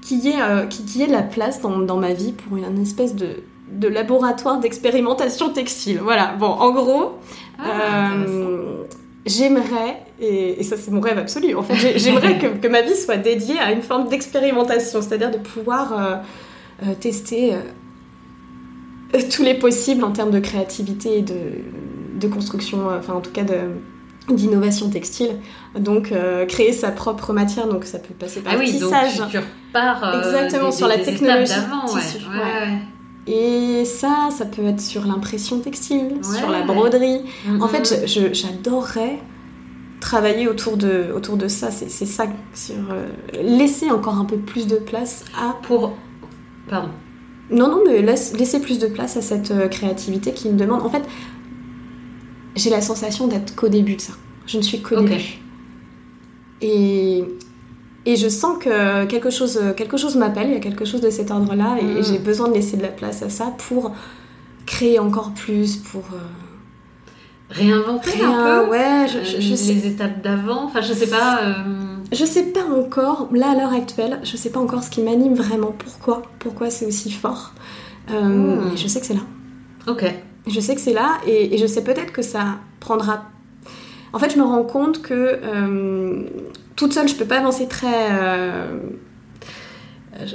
qu'il y, y, ait de la place dans, dans ma vie pour une espèce de de laboratoire d'expérimentation textile. Voilà, bon, en gros, ah, euh, j'aimerais, et, ça c'est mon rêve absolu, en fait, j'aimerais que, ma vie soit dédiée à une forme d'expérimentation, c'est-à-dire de pouvoir euh, euh, tester tous les possibles en termes de créativité et de, construction, enfin en tout cas d'innovation textile. Donc créer sa propre matière, donc ça peut passer par ah le oui, tissage. Donc tu repars Exactement sur la technologie tissu. Et ça, ça peut être sur l'impression textile, sur la broderie. En fait, j'adorerais travailler autour de, autour de ça. C'est ça, sur euh, laisser encore un peu plus de place à... Pour... Pardon. Non, non, mais laisser plus de place à cette euh, créativité qui me demande... En fait, j'ai la sensation d'être qu'au début de ça. Je ne suis qu'au début. Et Et je sens que quelque chose, quelque chose m'appelle, il y a quelque chose de cet ordre-là, et, Mm. j'ai besoin de laisser de la place à ça pour créer encore plus, pour... euh, Réinventer un peu Ouais, je, je- je les sais, étapes d'avant. Enfin, je sais pas. euh, je sais pas encore, là à l'heure actuelle, je sais pas encore ce qui m'anime vraiment, pourquoi, pourquoi c'est aussi fort. Euh, Mm. mais je sais que c'est là. Ok. Je sais que c'est là et, et je sais peut-être que ça prendra. En fait, je me rends compte que euh, toute seule, je peux pas avancer très. euh,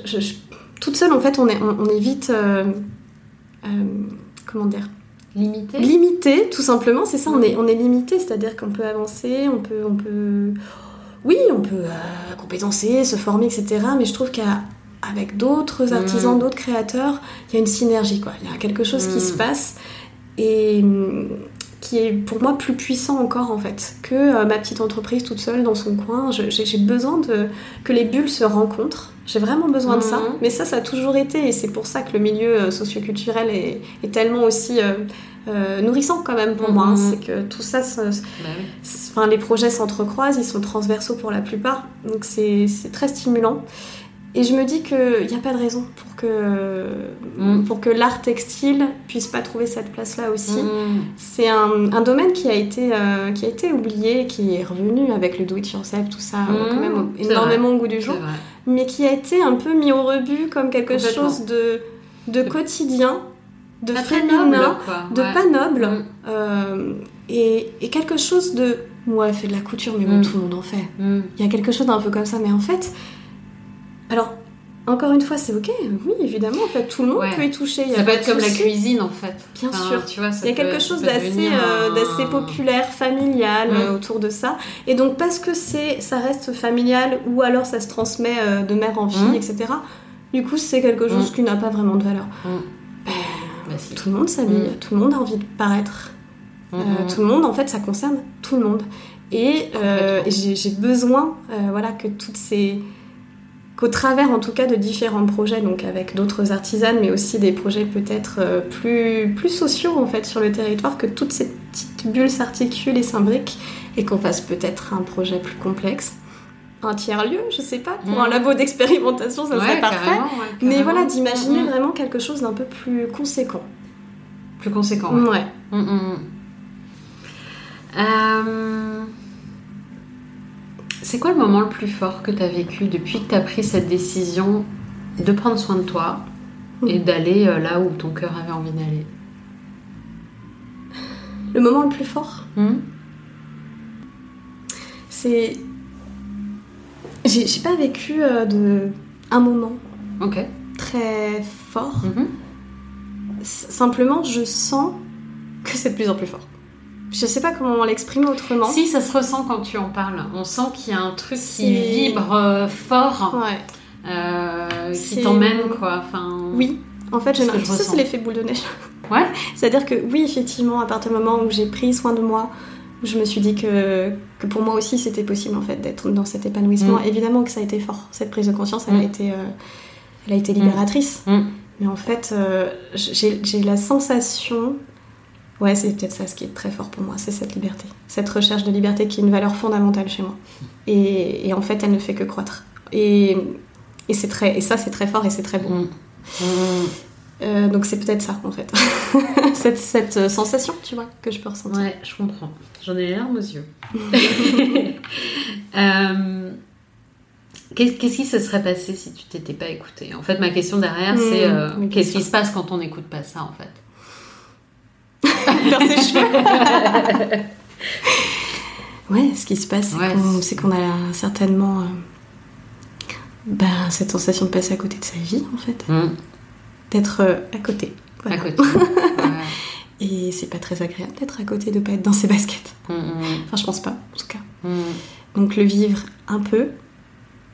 je- je- toute seule, en fait, on est, on, on est vite. euh, euh, comment dire? Limité. Limité, tout simplement, c'est ça, on est, on est limité, c'est-à-dire qu'on peut avancer, on peut. On peut oui, on peut compétencer, se former, etc. Mais je trouve qu'avec d'autres artisans, Mm. d'autres créateurs, il y a une synergie, quoi. Il y a quelque chose Mm. qui se passe et hum, qui est pour moi plus puissant encore, en fait, que euh, ma petite entreprise toute seule dans son coin. J'ai besoin de, que les bulles se rencontrent. J'ai vraiment besoin de ça. Mhm. Mais ça, ça a toujours été. Et c'est pour ça que le milieu euh, socioculturel est, est tellement aussi euh, nourrissant quand même pour moi. hein. Mhm. C'est que tout ça, Bah. Enfin, les projets s'entrecroisent, ils sont transversaux pour la plupart, donc c'est c'est très stimulant. Et je me dis qu'il n'y a pas de raison pour que, Mm. pour que l'art textile puisse pas trouver cette place-là aussi. Mm. C'est un, un domaine qui a, été, euh, qui a été oublié, qui est revenu avec le do-it-yourself, tout ça, euh, Mm, quand même c'est énormément au goût du jour, mais qui a été un peu mis au rebut comme quelque chose de, de quotidien, de Pas féminin, noble, de Ouais. pas noble, Mm. euh, et, et quelque chose de... Ouais, fait de la couture, mais bon, Mm. tout le monde en fait. Mm. Il y a quelque chose d'un peu comme ça, mais en fait... Alors, encore une fois, c'est ok, oui, évidemment, en fait, tout le monde Ouais. peut y toucher. y a Ça peut être comme la cuisine en fait. Bien Enfin, sûr. Tu vois, ça Il y a peut- quelque chose d'assez euh, d'assez populaire, familial euh, autour de ça. Et donc parce que c'est ça reste familial ou alors ça se transmet euh, de mère en fille, Mm. etc. Du coup, c'est quelque chose Mm. qui n'a pas vraiment de valeur. Mm. Ben, Bah, si. tout le monde s'habille, tout le monde a envie de paraître. Tout le monde, en fait, ça concerne tout le monde. Et j'ai besoin, voilà, que toutes ces qu'au travers en tout cas de différents projets, donc avec d'autres artisanes, mais aussi des projets peut-être euh, plus, plus sociaux en fait sur le territoire, que toutes ces petites bulles s'articulent et s'imbriquent et qu'on fasse peut-être un projet plus complexe. Un tiers-lieu, je sais pas, pour un labo d'expérimentation, ça Ouais, serait parfait. carrément, ouais, Mais voilà, d'imaginer Mm, mm. vraiment quelque chose d'un peu plus conséquent. Plus conséquent. ouais. Ouais. Euh, C'est quoi le moment le plus fort que tu as vécu depuis que tu as pris cette décision de prendre soin de toi et Mm. d'aller euh, là où ton cœur avait envie d'aller? Le moment le plus fort, Hmm? C'est. J'ai pas vécu euh, de un moment très fort. Mhm. S- Simplement, je sens que c'est de plus en plus fort. Je sais pas comment l'exprimer autrement. Si, ça se ressent quand tu en parles. On sent qu'il y a un truc qui vibre euh, fort, Ouais. euh, qui t'emmène, quoi. Enfin, Oui. En fait, j'ai l'impression que c'est l'effet boule de neige. Ouais. (laughs) C'est-à-dire que oui, effectivement, à partir du moment où j'ai pris soin de moi, où je me suis dit que, que pour moi aussi c'était possible en fait d'être dans cet épanouissement. Mm. Évidemment que ça a été fort. Cette prise de conscience, elle, Mm. a, été, euh, elle a été libératrice. Mm. Mais en fait, j'ai la sensation. Ouais, c'est peut-être ça ce qui est très fort pour moi, c'est cette liberté. Cette recherche de liberté qui est une valeur fondamentale chez moi. Et, et en fait, elle ne fait que croître. Et, et, c'est très, et ça, c'est très fort et c'est très beau. Mm. Mm. Euh, donc c'est peut-être ça en fait. (laughs) cette, cette euh, sensation, tu vois, que je peux ressentir. Ouais, je comprends. J'en ai les larmes aux yeux. (laughs) Euh, Qu'est-ce qui se serait passé si tu t'étais pas écouté? En fait, ma question derrière, Mmh, c'est euh, oui, qu'est-ce qui se passe quand on n'écoute pas ça, en fait? (laughs) Faire ses cheveux. (laughs) ouais, ce qui se passe, c'est qu'on a certainement euh, ben, cette sensation de passer à côté de sa vie en fait. Mmh, D'être euh, à côté. À Voilà. côté. (laughs) Ouais. Et c'est pas très agréable d'être à côté, de pas être dans ses baskets. Mmh, mmh, Enfin, je pense pas, en tout cas. Donc le vivre un peu,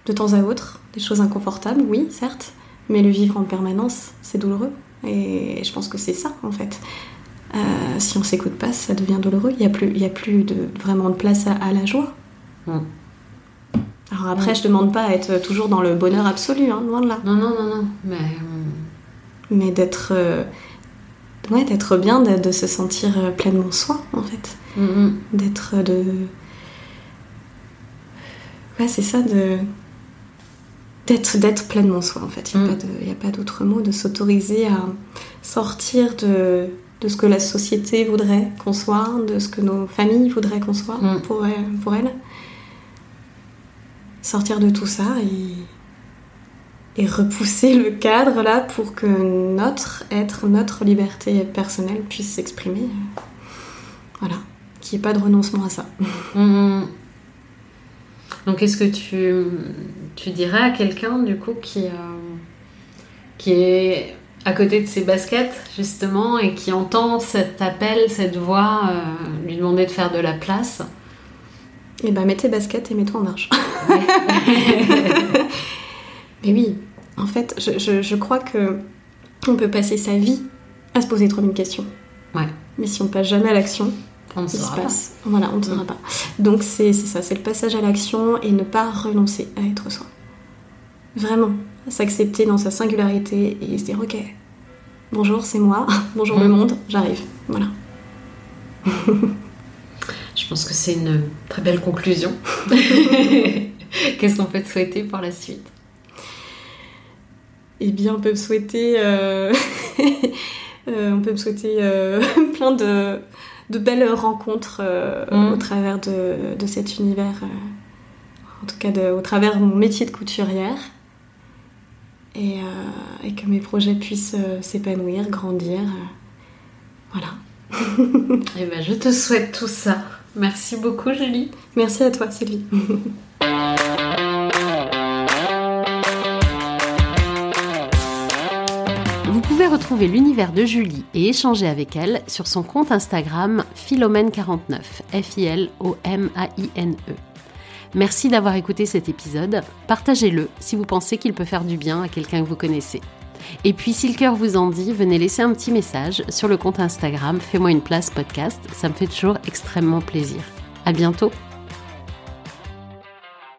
de temps à autre, des choses inconfortables, oui, certes, mais le vivre en permanence, c'est douloureux. Et je pense que c'est ça, en fait. Euh, si on s'écoute pas, ça devient douloureux. Il n'y a plus, il y a plus de, vraiment de place à, à la joie. Mm. Alors après, je demande pas à être toujours dans le bonheur absolu, hein, loin de là. Non, non, non, non. Mais mmh, Mais d'être euh, ouais, d'être bien, de, de se sentir euh, pleinement soi, en fait. mmh, mmh. D'être de... Ouais, c'est ça, de d'être d'être pleinement soi en fait. Il n'y mm. a, pas d'autre mot, de s'autoriser à sortir de, de, ce que la société voudrait qu'on soit, de ce que nos familles voudraient qu'on soit mm. pour, pour elles. Sortir de tout ça et, et repousser le cadre là pour que notre être, notre liberté personnelle puisse s'exprimer. Voilà, qu'il n'y ait pas de renoncement à ça. Mm. Donc, est-ce que tu, tu, dirais à quelqu'un, du coup, qui, euh, qui est à côté de ses baskets, justement, et qui entend cet appel, cette voix, euh, lui demander de faire de la place Eh ben, mets tes baskets et mets-toi en marche. (laughs) Mais oui, en fait, je, je, crois que on peut passer sa vie à se poser trop de questions. Ouais. Mais si on passe jamais à l'action, on ne saura pas. Voilà, on ne saura pas. Donc c'est ça, c'est le passage à l'action et ne pas renoncer à être soi. Vraiment, s'accepter dans sa singularité et se dire ok, bonjour c'est moi, (laughs) bonjour le mm. monde, j'arrive. Voilà. Je pense que c'est une très belle conclusion. (laughs) Qu'est-ce qu'on peut te souhaiter pour la suite? Eh bien, on peut me souhaiter, euh, (laughs) euh, on peut me souhaiter euh, plein de de belles rencontres euh, mm. au travers de, de, cet univers, en tout cas de, au travers de mon métier de couturière. Et, euh, et que mes projets puissent s'épanouir, grandir. voilà. et (laughs) eh ben, je te souhaite tout ça. Merci beaucoup, Julie. Merci à toi, Sylvie. (laughs) retrouver l'univers de Julie et échanger avec elle sur son compte Instagram Philomène49, F-I-L-O-M-A-I-N-E. Merci d'avoir écouté cet épisode. Partagez-le si vous pensez qu'il peut faire du bien à quelqu'un que vous connaissez. Et puis, si le cœur vous en dit, venez laisser un petit message sur le compte Instagram Fais-moi une place podcast. Ça me fait toujours extrêmement plaisir. À bientôt!